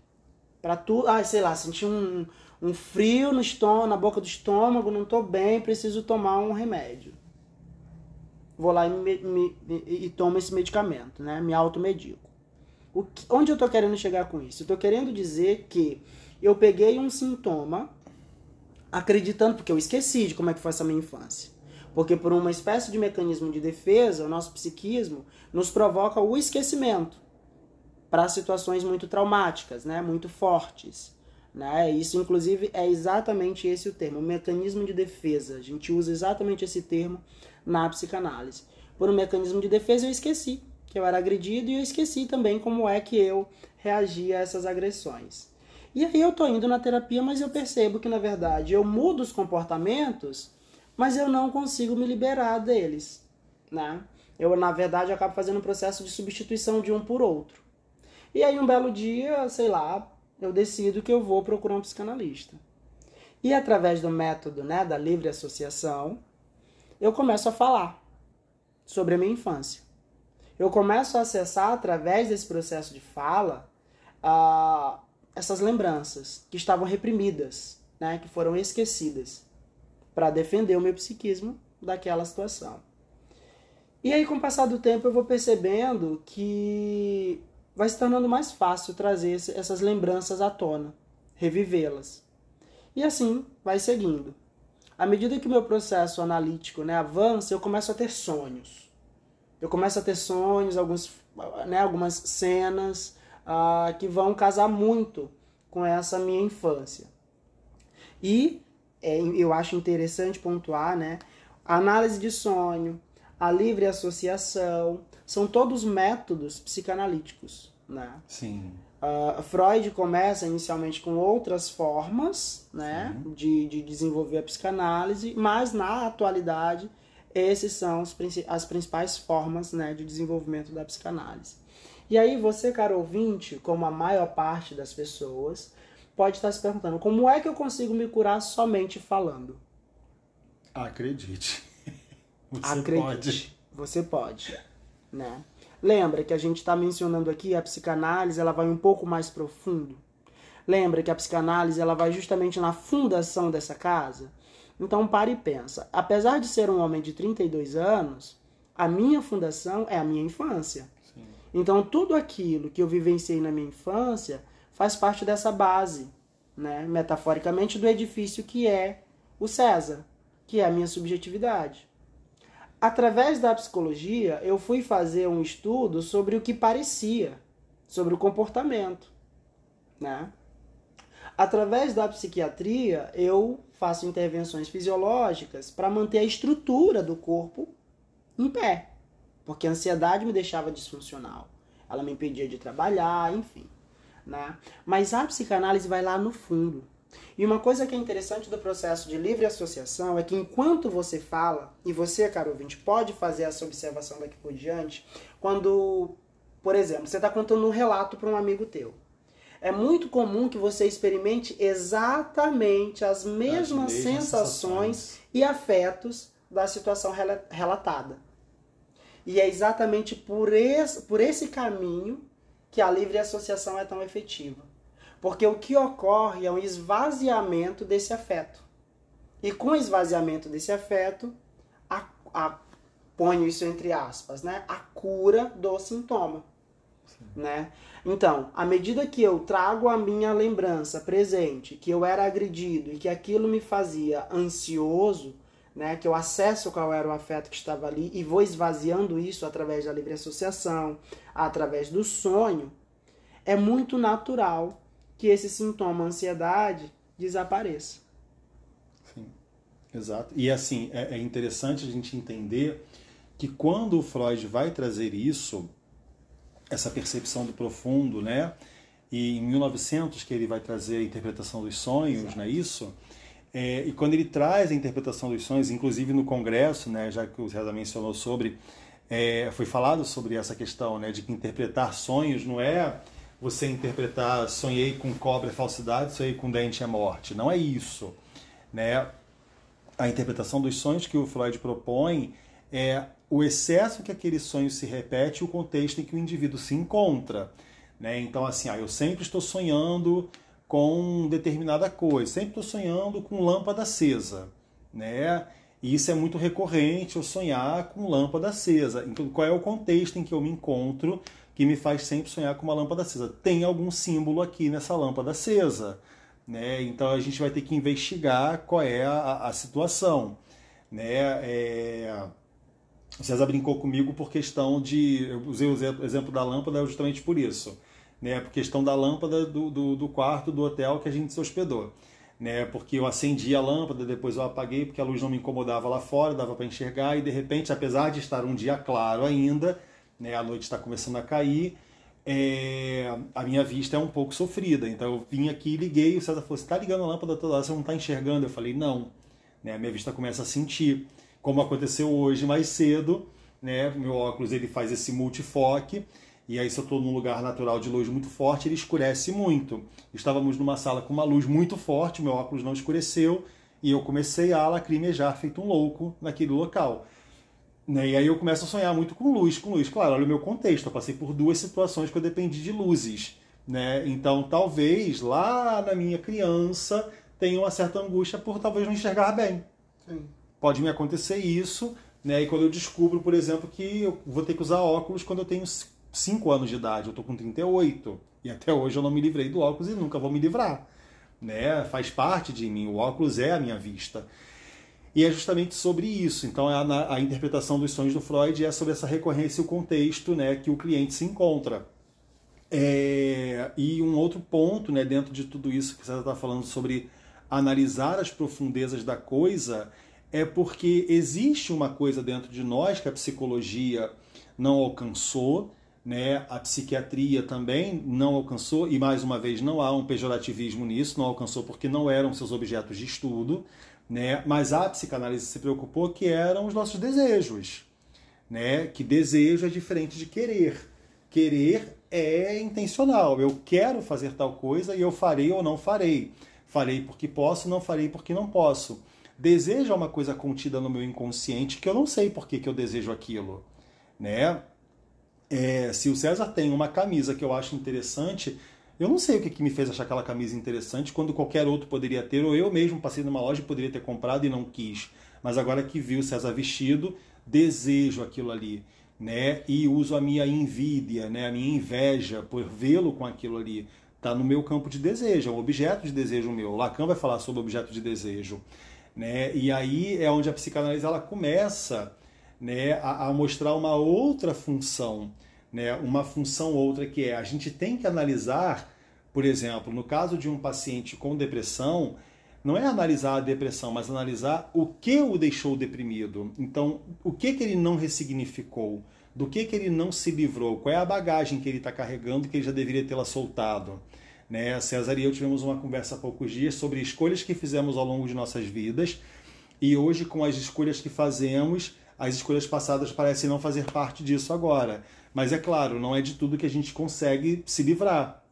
Para tudo, ah, sei lá, senti um, um frio no estômago, na boca do estômago, não estou bem, preciso tomar um remédio. Vou lá e, me, me, e tomo esse medicamento, né? Me automedico. O que, onde eu estou querendo chegar com isso? Eu estou querendo dizer que eu peguei um sintoma acreditando, porque eu esqueci de como é que foi essa minha infância. Porque por uma espécie de mecanismo de defesa, o nosso psiquismo nos provoca o esquecimento para situações muito traumáticas, né? muito fortes. Né? Isso, inclusive, é exatamente esse o termo, o mecanismo de defesa. A gente usa exatamente esse termo na psicanálise. Por um mecanismo de defesa, eu esqueci que eu era agredido e eu esqueci também como é que eu reagia a essas agressões. E aí eu tô indo na terapia, mas eu percebo que na verdade eu mudo os comportamentos, mas eu não consigo me liberar deles, né? Eu na verdade acabo fazendo um processo de substituição de um por outro. E aí um belo dia, sei lá, eu decido que eu vou procurar um psicanalista. E através do método, né, da livre associação, eu começo a falar sobre a minha infância. Eu começo a acessar através desse processo de fala uh, essas lembranças que estavam reprimidas, né, que foram esquecidas, para defender o meu psiquismo daquela situação. E aí, com o passar do tempo, eu vou percebendo que vai se tornando mais fácil trazer essas lembranças à tona, revivê-las. E assim vai seguindo. À medida que o meu processo analítico né, avança, eu começo a ter sonhos. Eu começo a ter sonhos, alguns, né, algumas cenas, uh, que vão casar muito com essa minha infância. E é, eu acho interessante pontuar, né? A análise de sonho, a livre associação, são todos métodos psicanalíticos, né? Sim. Uh, Freud começa inicialmente com outras formas, né, de, de desenvolver a psicanálise, mas na atualidade esses são os, as principais formas, né, de desenvolvimento da psicanálise. E aí você, caro ouvinte, como a maior parte das pessoas, pode estar se perguntando: como é que eu consigo me curar somente falando? Acredite. *laughs* Você Acredite. Pode. Você pode. Né? Lembra que a gente está mencionando aqui a psicanálise, ela vai um pouco mais profundo. Lembra que a psicanálise ela vai justamente na fundação dessa casa? Então pare e pensa. Apesar de ser um homem de 32 anos, a minha fundação é a minha infância. Então, tudo aquilo que eu vivenciei na minha infância faz parte dessa base, né? metaforicamente, do edifício que é o César, que é a minha subjetividade. Através da psicologia, eu fui fazer um estudo sobre o que parecia, sobre o comportamento. Né? Através da psiquiatria, eu faço intervenções fisiológicas para manter a estrutura do corpo em pé. Porque a ansiedade me deixava disfuncional. Ela me impedia de trabalhar, enfim. Né? Mas a psicanálise vai lá no fundo. E uma coisa que é interessante do processo de livre associação é que enquanto você fala, e você, caro ouvinte, pode fazer essa observação daqui por diante, quando, por exemplo, você está contando um relato para um amigo teu. É muito comum que você experimente exatamente as mesmas, as mesmas sensações, sensações e afetos da situação relatada. E é exatamente por esse, por esse caminho que a livre associação é tão efetiva. Porque o que ocorre é um esvaziamento desse afeto. E com o esvaziamento desse afeto, a, a, ponho isso entre aspas, né? A cura do sintoma. Né? Então, à medida que eu trago a minha lembrança presente, que eu era agredido e que aquilo me fazia ansioso, né, que eu acesso qual era o afeto que estava ali e vou esvaziando isso através da livre associação, através do sonho, é muito natural que esse sintoma ansiedade desapareça. Sim, exato. E assim, é, é interessante a gente entender que quando o Freud vai trazer isso, essa percepção do profundo, né? E em 1900 que ele vai trazer a interpretação dos sonhos, Exato. não é isso? É, e quando ele traz a interpretação dos sonhos, inclusive no Congresso, né, já que o César mencionou sobre, é, foi falado sobre essa questão né, de que interpretar sonhos não é você interpretar sonhei com cobra é falsidade, sonhei com dente é morte. Não é isso. Né? A interpretação dos sonhos que o Freud propõe é o excesso que aquele sonho se repete e o contexto em que o indivíduo se encontra. Né? Então, assim, ah, eu sempre estou sonhando com determinada coisa. Sempre estou sonhando com lâmpada acesa, né? E isso é muito recorrente, eu sonhar com lâmpada acesa. Então, qual é o contexto em que eu me encontro que me faz sempre sonhar com uma lâmpada acesa? Tem algum símbolo aqui nessa lâmpada acesa, né? Então, a gente vai ter que investigar qual é a, a situação. Né? É... O César brincou comigo por questão de. Eu usei o exemplo da lâmpada justamente por isso. Né? Por questão da lâmpada do, do, do quarto do hotel que a gente se hospedou. Né? Porque eu acendi a lâmpada, depois eu apaguei porque a luz não me incomodava lá fora, dava para enxergar, e de repente, apesar de estar um dia claro ainda, né? a noite está começando a cair, é, a minha vista é um pouco sofrida. Então eu vim aqui liguei, o César falou: Você está ligando a lâmpada toda hora, você não está enxergando? Eu falei: Não. Né, a minha vista começa a sentir. Como aconteceu hoje mais cedo, né, meu óculos ele faz esse multifoque. E aí, se eu estou num lugar natural de luz muito forte, ele escurece muito. Estávamos numa sala com uma luz muito forte, meu óculos não escureceu, e eu comecei a lacrimejar, feito um louco, naquele local. Né? E aí eu começo a sonhar muito com luz, com luz. Claro, olha o meu contexto, eu passei por duas situações que eu dependi de luzes. Né? Então, talvez lá na minha criança tenha uma certa angústia por talvez não enxergar bem. Sim. Pode me acontecer isso, né? E quando eu descubro, por exemplo, que eu vou ter que usar óculos quando eu tenho 5 anos de idade, eu tô com 38, e até hoje eu não me livrei do óculos e nunca vou me livrar. Né? Faz parte de mim, o óculos é a minha vista. E é justamente sobre isso. Então, a, a interpretação dos sonhos do Freud é sobre essa recorrência e o contexto né, que o cliente se encontra. É, e um outro ponto né, dentro de tudo isso que você está falando sobre analisar as profundezas da coisa é porque existe uma coisa dentro de nós que a psicologia não alcançou, né? A psiquiatria também não alcançou e mais uma vez não há um pejorativismo nisso, não alcançou porque não eram seus objetos de estudo, né? Mas a psicanálise se preocupou que eram os nossos desejos, né? Que desejo é diferente de querer. Querer é intencional. Eu quero fazer tal coisa e eu farei ou não farei. Farei porque posso, não farei porque não posso. Desejo é uma coisa contida no meu inconsciente que eu não sei por que, que eu desejo aquilo, né? É, se o César tem uma camisa que eu acho interessante, eu não sei o que, que me fez achar aquela camisa interessante quando qualquer outro poderia ter, ou eu mesmo passei numa loja e poderia ter comprado e não quis. Mas agora que vi o César vestido, desejo aquilo ali, né? E uso a minha envidia, né? A minha inveja por vê-lo com aquilo ali. Está no meu campo de desejo, é um objeto de desejo meu. Lacan vai falar sobre objeto de desejo. Né? E aí é onde a psicanálise ela começa né, a, a mostrar uma outra função né, uma função outra que é a gente tem que analisar, por exemplo, no caso de um paciente com depressão, não é analisar a depressão, mas analisar o que o deixou deprimido. Então, o que, que ele não ressignificou, do que, que ele não se livrou, qual é a bagagem que ele está carregando que ele já deveria tê-la soltado. Né? César e eu tivemos uma conversa há poucos dias sobre escolhas que fizemos ao longo de nossas vidas e hoje, com as escolhas que fazemos, as escolhas passadas parecem não fazer parte disso agora. Mas é claro, não é de tudo que a gente consegue se livrar.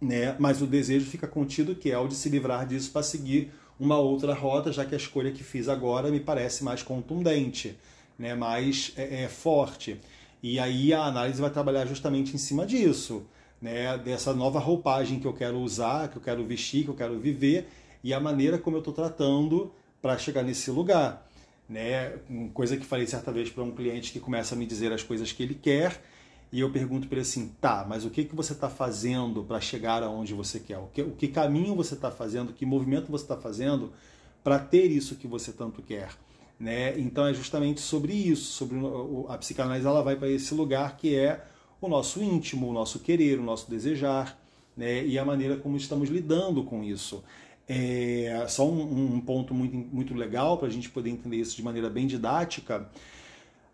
Né? Mas o desejo fica contido que é o de se livrar disso para seguir uma outra rota, já que a escolha que fiz agora me parece mais contundente, né? mais é, é forte. E aí a análise vai trabalhar justamente em cima disso, né? dessa nova roupagem que eu quero usar, que eu quero vestir, que eu quero viver, e a maneira como eu estou tratando para chegar nesse lugar né? Coisa que falei certa vez para um cliente que começa a me dizer as coisas que ele quer e eu pergunto para ele assim, tá, mas o que que você está fazendo para chegar aonde você quer? O que, o que caminho você está fazendo? Que movimento você está fazendo para ter isso que você tanto quer? Né? Então é justamente sobre isso, sobre a psicanálise ela vai para esse lugar que é o nosso íntimo, o nosso querer, o nosso desejar, né? E a maneira como estamos lidando com isso. É, só um, um, ponto muito, muito legal para a gente poder entender isso de maneira bem didática.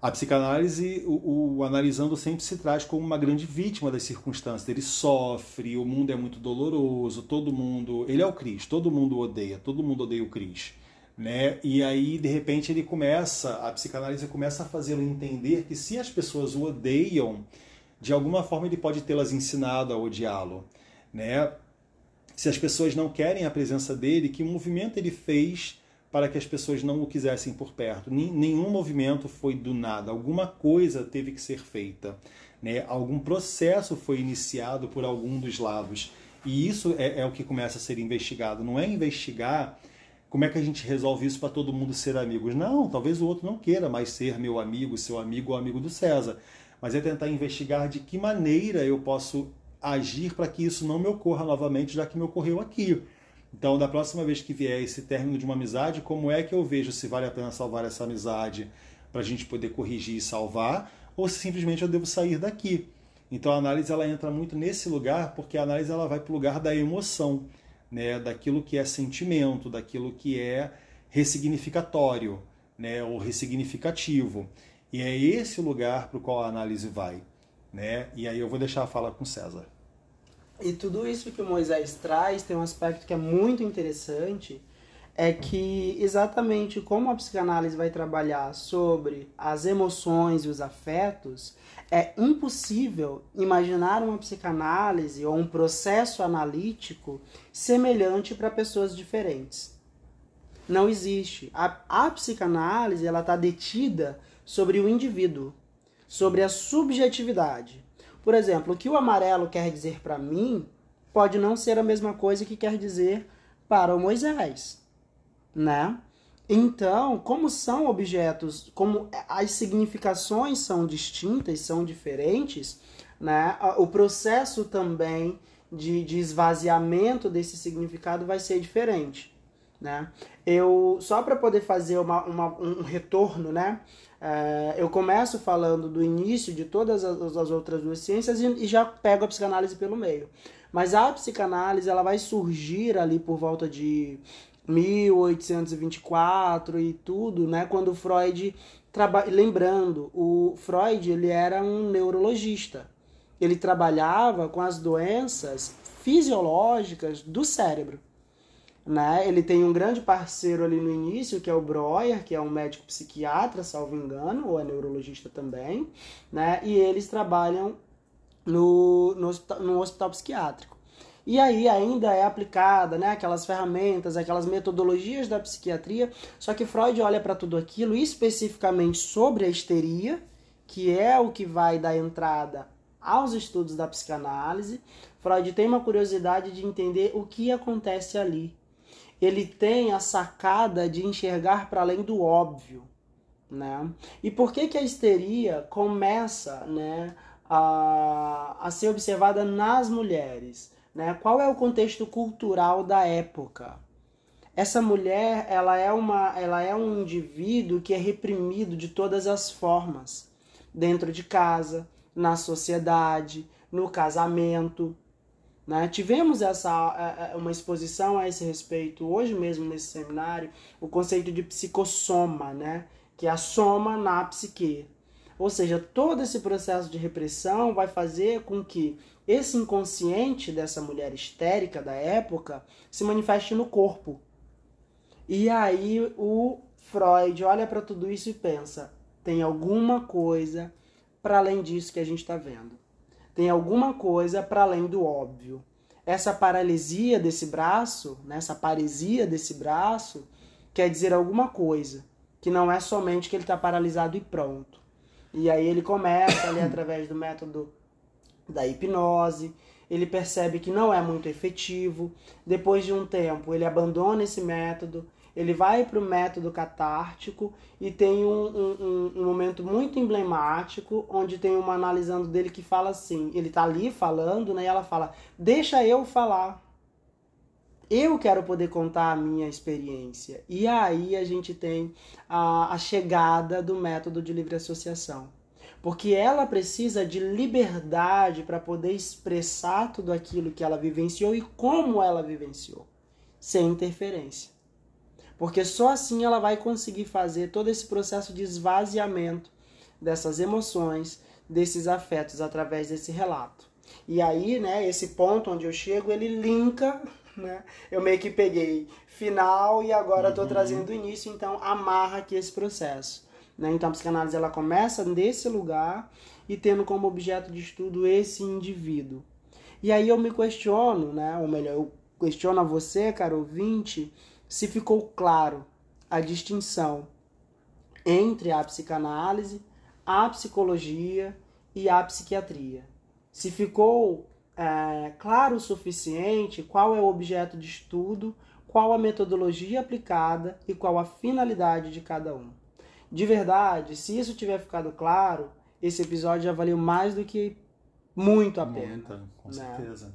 A psicanálise, o, o, analisando sempre se traz como uma grande vítima das circunstâncias. Ele sofre, o mundo é muito doloroso, todo mundo. Ele é o Cris, todo mundo odeia, todo mundo odeia o Cris. Né? E aí, de repente, ele começa, a psicanálise começa a fazê-lo entender que se as pessoas o odeiam, de alguma forma ele pode tê-las ensinado a odiá-lo. Né? Se as pessoas não querem a presença dele, que movimento ele fez para que as pessoas não o quisessem por perto? Nenhum movimento foi do nada, alguma coisa teve que ser feita. Né? Algum processo foi iniciado por algum dos lados. E isso é, é o que começa a ser investigado. Não é investigar como é que a gente resolve isso para todo mundo ser amigos. Não, talvez o outro não queira mais ser meu amigo, seu amigo ou amigo do César. Mas é tentar investigar de que maneira eu posso agir para que isso não me ocorra novamente, já que me ocorreu aqui. Então, da próxima vez que vier esse término de uma amizade, como é que eu vejo se vale a pena salvar essa amizade para a gente poder corrigir e salvar, ou se simplesmente eu devo sair daqui. Então a análise ela entra muito nesse lugar, porque a análise ela vai para o lugar da emoção, né, daquilo que é sentimento, daquilo que é ressignificatório, né, ou ressignificativo. E é esse lugar para o qual a análise vai, né? E aí eu vou deixar a fala com César. E tudo isso que o Moisés traz tem um aspecto que é muito interessante, é que exatamente como a psicanálise vai trabalhar sobre as emoções e os afetos, é impossível imaginar uma psicanálise ou um processo analítico semelhante para pessoas diferentes. Não existe. A, a psicanálise ela está detida sobre o indivíduo, sobre a subjetividade. Por exemplo, o que o amarelo quer dizer para mim pode não ser a mesma coisa que quer dizer para o Moisés, né? Então, como são objetos, como as significações são distintas, são diferentes, né? O processo também de, de esvaziamento desse significado vai ser diferente, né? Eu só para poder fazer uma, uma, um retorno, né? É, eu começo falando do início de todas as, as outras duas ciências e, e, já pego a psicanálise pelo meio. Mas a psicanálise ela vai surgir ali por volta de 1824 e tudo, né? Quando Freud traba... lembrando, o Freud ele era um neurologista. Ele trabalhava com as doenças fisiológicas do cérebro. Né? Ele tem um grande parceiro ali no início, que é o Breuer, que é um médico psiquiatra, salvo engano, ou é neurologista também, né? E eles trabalham no, no, no hospital psiquiátrico. E aí ainda é aplicada, né, aquelas ferramentas, aquelas metodologias da psiquiatria, só que Freud olha para tudo aquilo especificamente sobre a histeria, que é o que vai dar entrada aos estudos da psicanálise. Freud tem uma curiosidade de entender o que acontece ali, ele tem a sacada de enxergar para além do óbvio, né? E por que que a histeria começa, né, a, a ser observada nas mulheres, né? Qual é o contexto cultural da época? Essa mulher, ela é uma, ela é um indivíduo que é reprimido de todas as formas, dentro de casa, na sociedade, no casamento, né? Tivemos essa, uma exposição a esse respeito hoje mesmo nesse seminário, o conceito de psicossoma, né? que é a soma na psique. Ou seja, todo esse processo de repressão vai fazer com que esse inconsciente dessa mulher histérica da época se manifeste no corpo. E aí o Freud olha para tudo isso e pensa: tem alguma coisa para além disso que a gente está vendo tem alguma coisa para além do óbvio. Essa paralisia desse braço, né, essa paresia desse braço, quer dizer alguma coisa, que não é somente que ele está paralisado e pronto. E aí ele começa ali *coughs* através do método da hipnose, ele percebe que não é muito efetivo, depois de um tempo ele abandona esse método, ele vai para o método catártico e tem um, um, um, momento muito emblemático onde tem uma analisando dele que fala assim, ele está ali falando, né, e ela fala, deixa eu falar, eu quero poder contar a minha experiência. E aí a gente tem a, a chegada do método de livre associação. Porque ela precisa de liberdade para poder expressar tudo aquilo que ela vivenciou e como ela vivenciou, sem interferência. Porque só assim ela vai conseguir fazer todo esse processo de esvaziamento dessas emoções, desses afetos através desse relato. E aí, né, esse ponto onde eu chego, ele linka, *laughs* né? Eu meio que peguei final e agora estou uhum. trazendo o início, então amarra aqui esse processo. Né? Então a psicanálise ela começa nesse lugar e tendo como objeto de estudo esse indivíduo. E aí eu me questiono, né? ou melhor, eu questiono a você, caro ouvinte, se ficou claro a distinção entre a psicanálise, a psicologia e a psiquiatria. Se ficou é, claro o suficiente qual é o objeto de estudo, qual a metodologia aplicada e qual a finalidade de cada um. De verdade, se isso tiver ficado claro, esse episódio já valeu mais do que muito a pena. Muita, com né? certeza.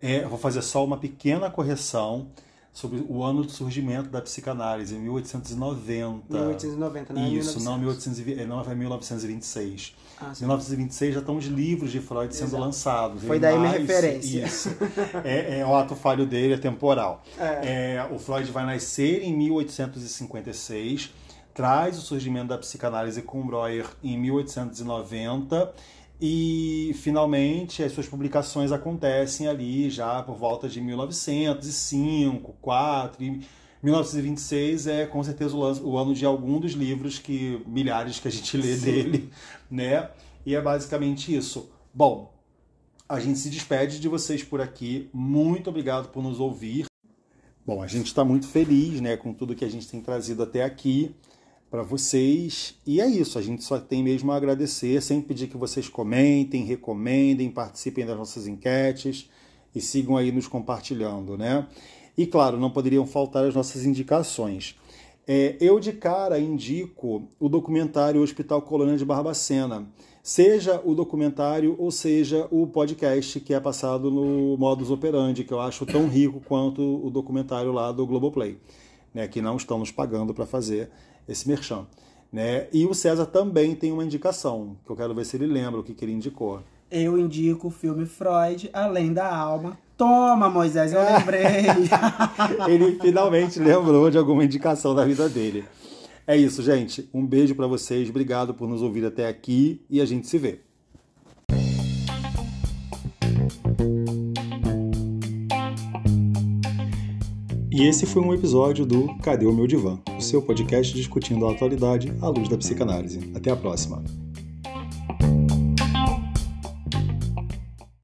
É, vou fazer só uma pequena correção sobre o ano de surgimento da psicanálise, 1890. 1890, não é Isso, 1900. não, 1820, não é 1926. Ah, sim. 1926 já estão os livros de Freud sendo Exato. lançados. Foi daí minha referência. Isso. É, é o ato falho dele, é temporal. É. É, o Freud vai nascer em 1856, traz o surgimento da psicanálise com Breuer em 1890 e finalmente as suas publicações acontecem ali já por volta de 1905, 4 e 1926 é com certeza o, ano de algum dos livros que milhares que a gente lê dele, né? E é basicamente isso. Bom, a gente se despede de vocês por aqui. Muito obrigado por nos ouvir. Bom, a gente está muito feliz, né, com tudo que a gente tem trazido até aqui para vocês. E é isso, a gente só tem mesmo a agradecer, sempre pedir que vocês comentem, recomendem, participem das nossas enquetes e sigam aí nos compartilhando, né? E claro, não poderiam faltar as nossas indicações. É, eu de cara indico o documentário Hospital Colônia de Barbacena. Seja o documentário ou seja o podcast que é passado no Modus Operandi, que eu acho tão rico quanto o documentário lá do Globoplay, né, que não estão nos pagando para fazer esse merchan. Né? E o César também tem uma indicação, que eu quero ver se ele lembra o que, que ele indicou. Eu indico o filme Freud, Além da Alma. Toma, Moisés, eu lembrei. *laughs* Ele finalmente lembrou de alguma indicação da vida dele. É isso, gente. Um beijo para vocês. Obrigado por nos ouvir até aqui e a gente se vê. E esse foi um episódio do Cadê o meu divã? O seu podcast discutindo a atualidade à luz da psicanálise. Até a próxima.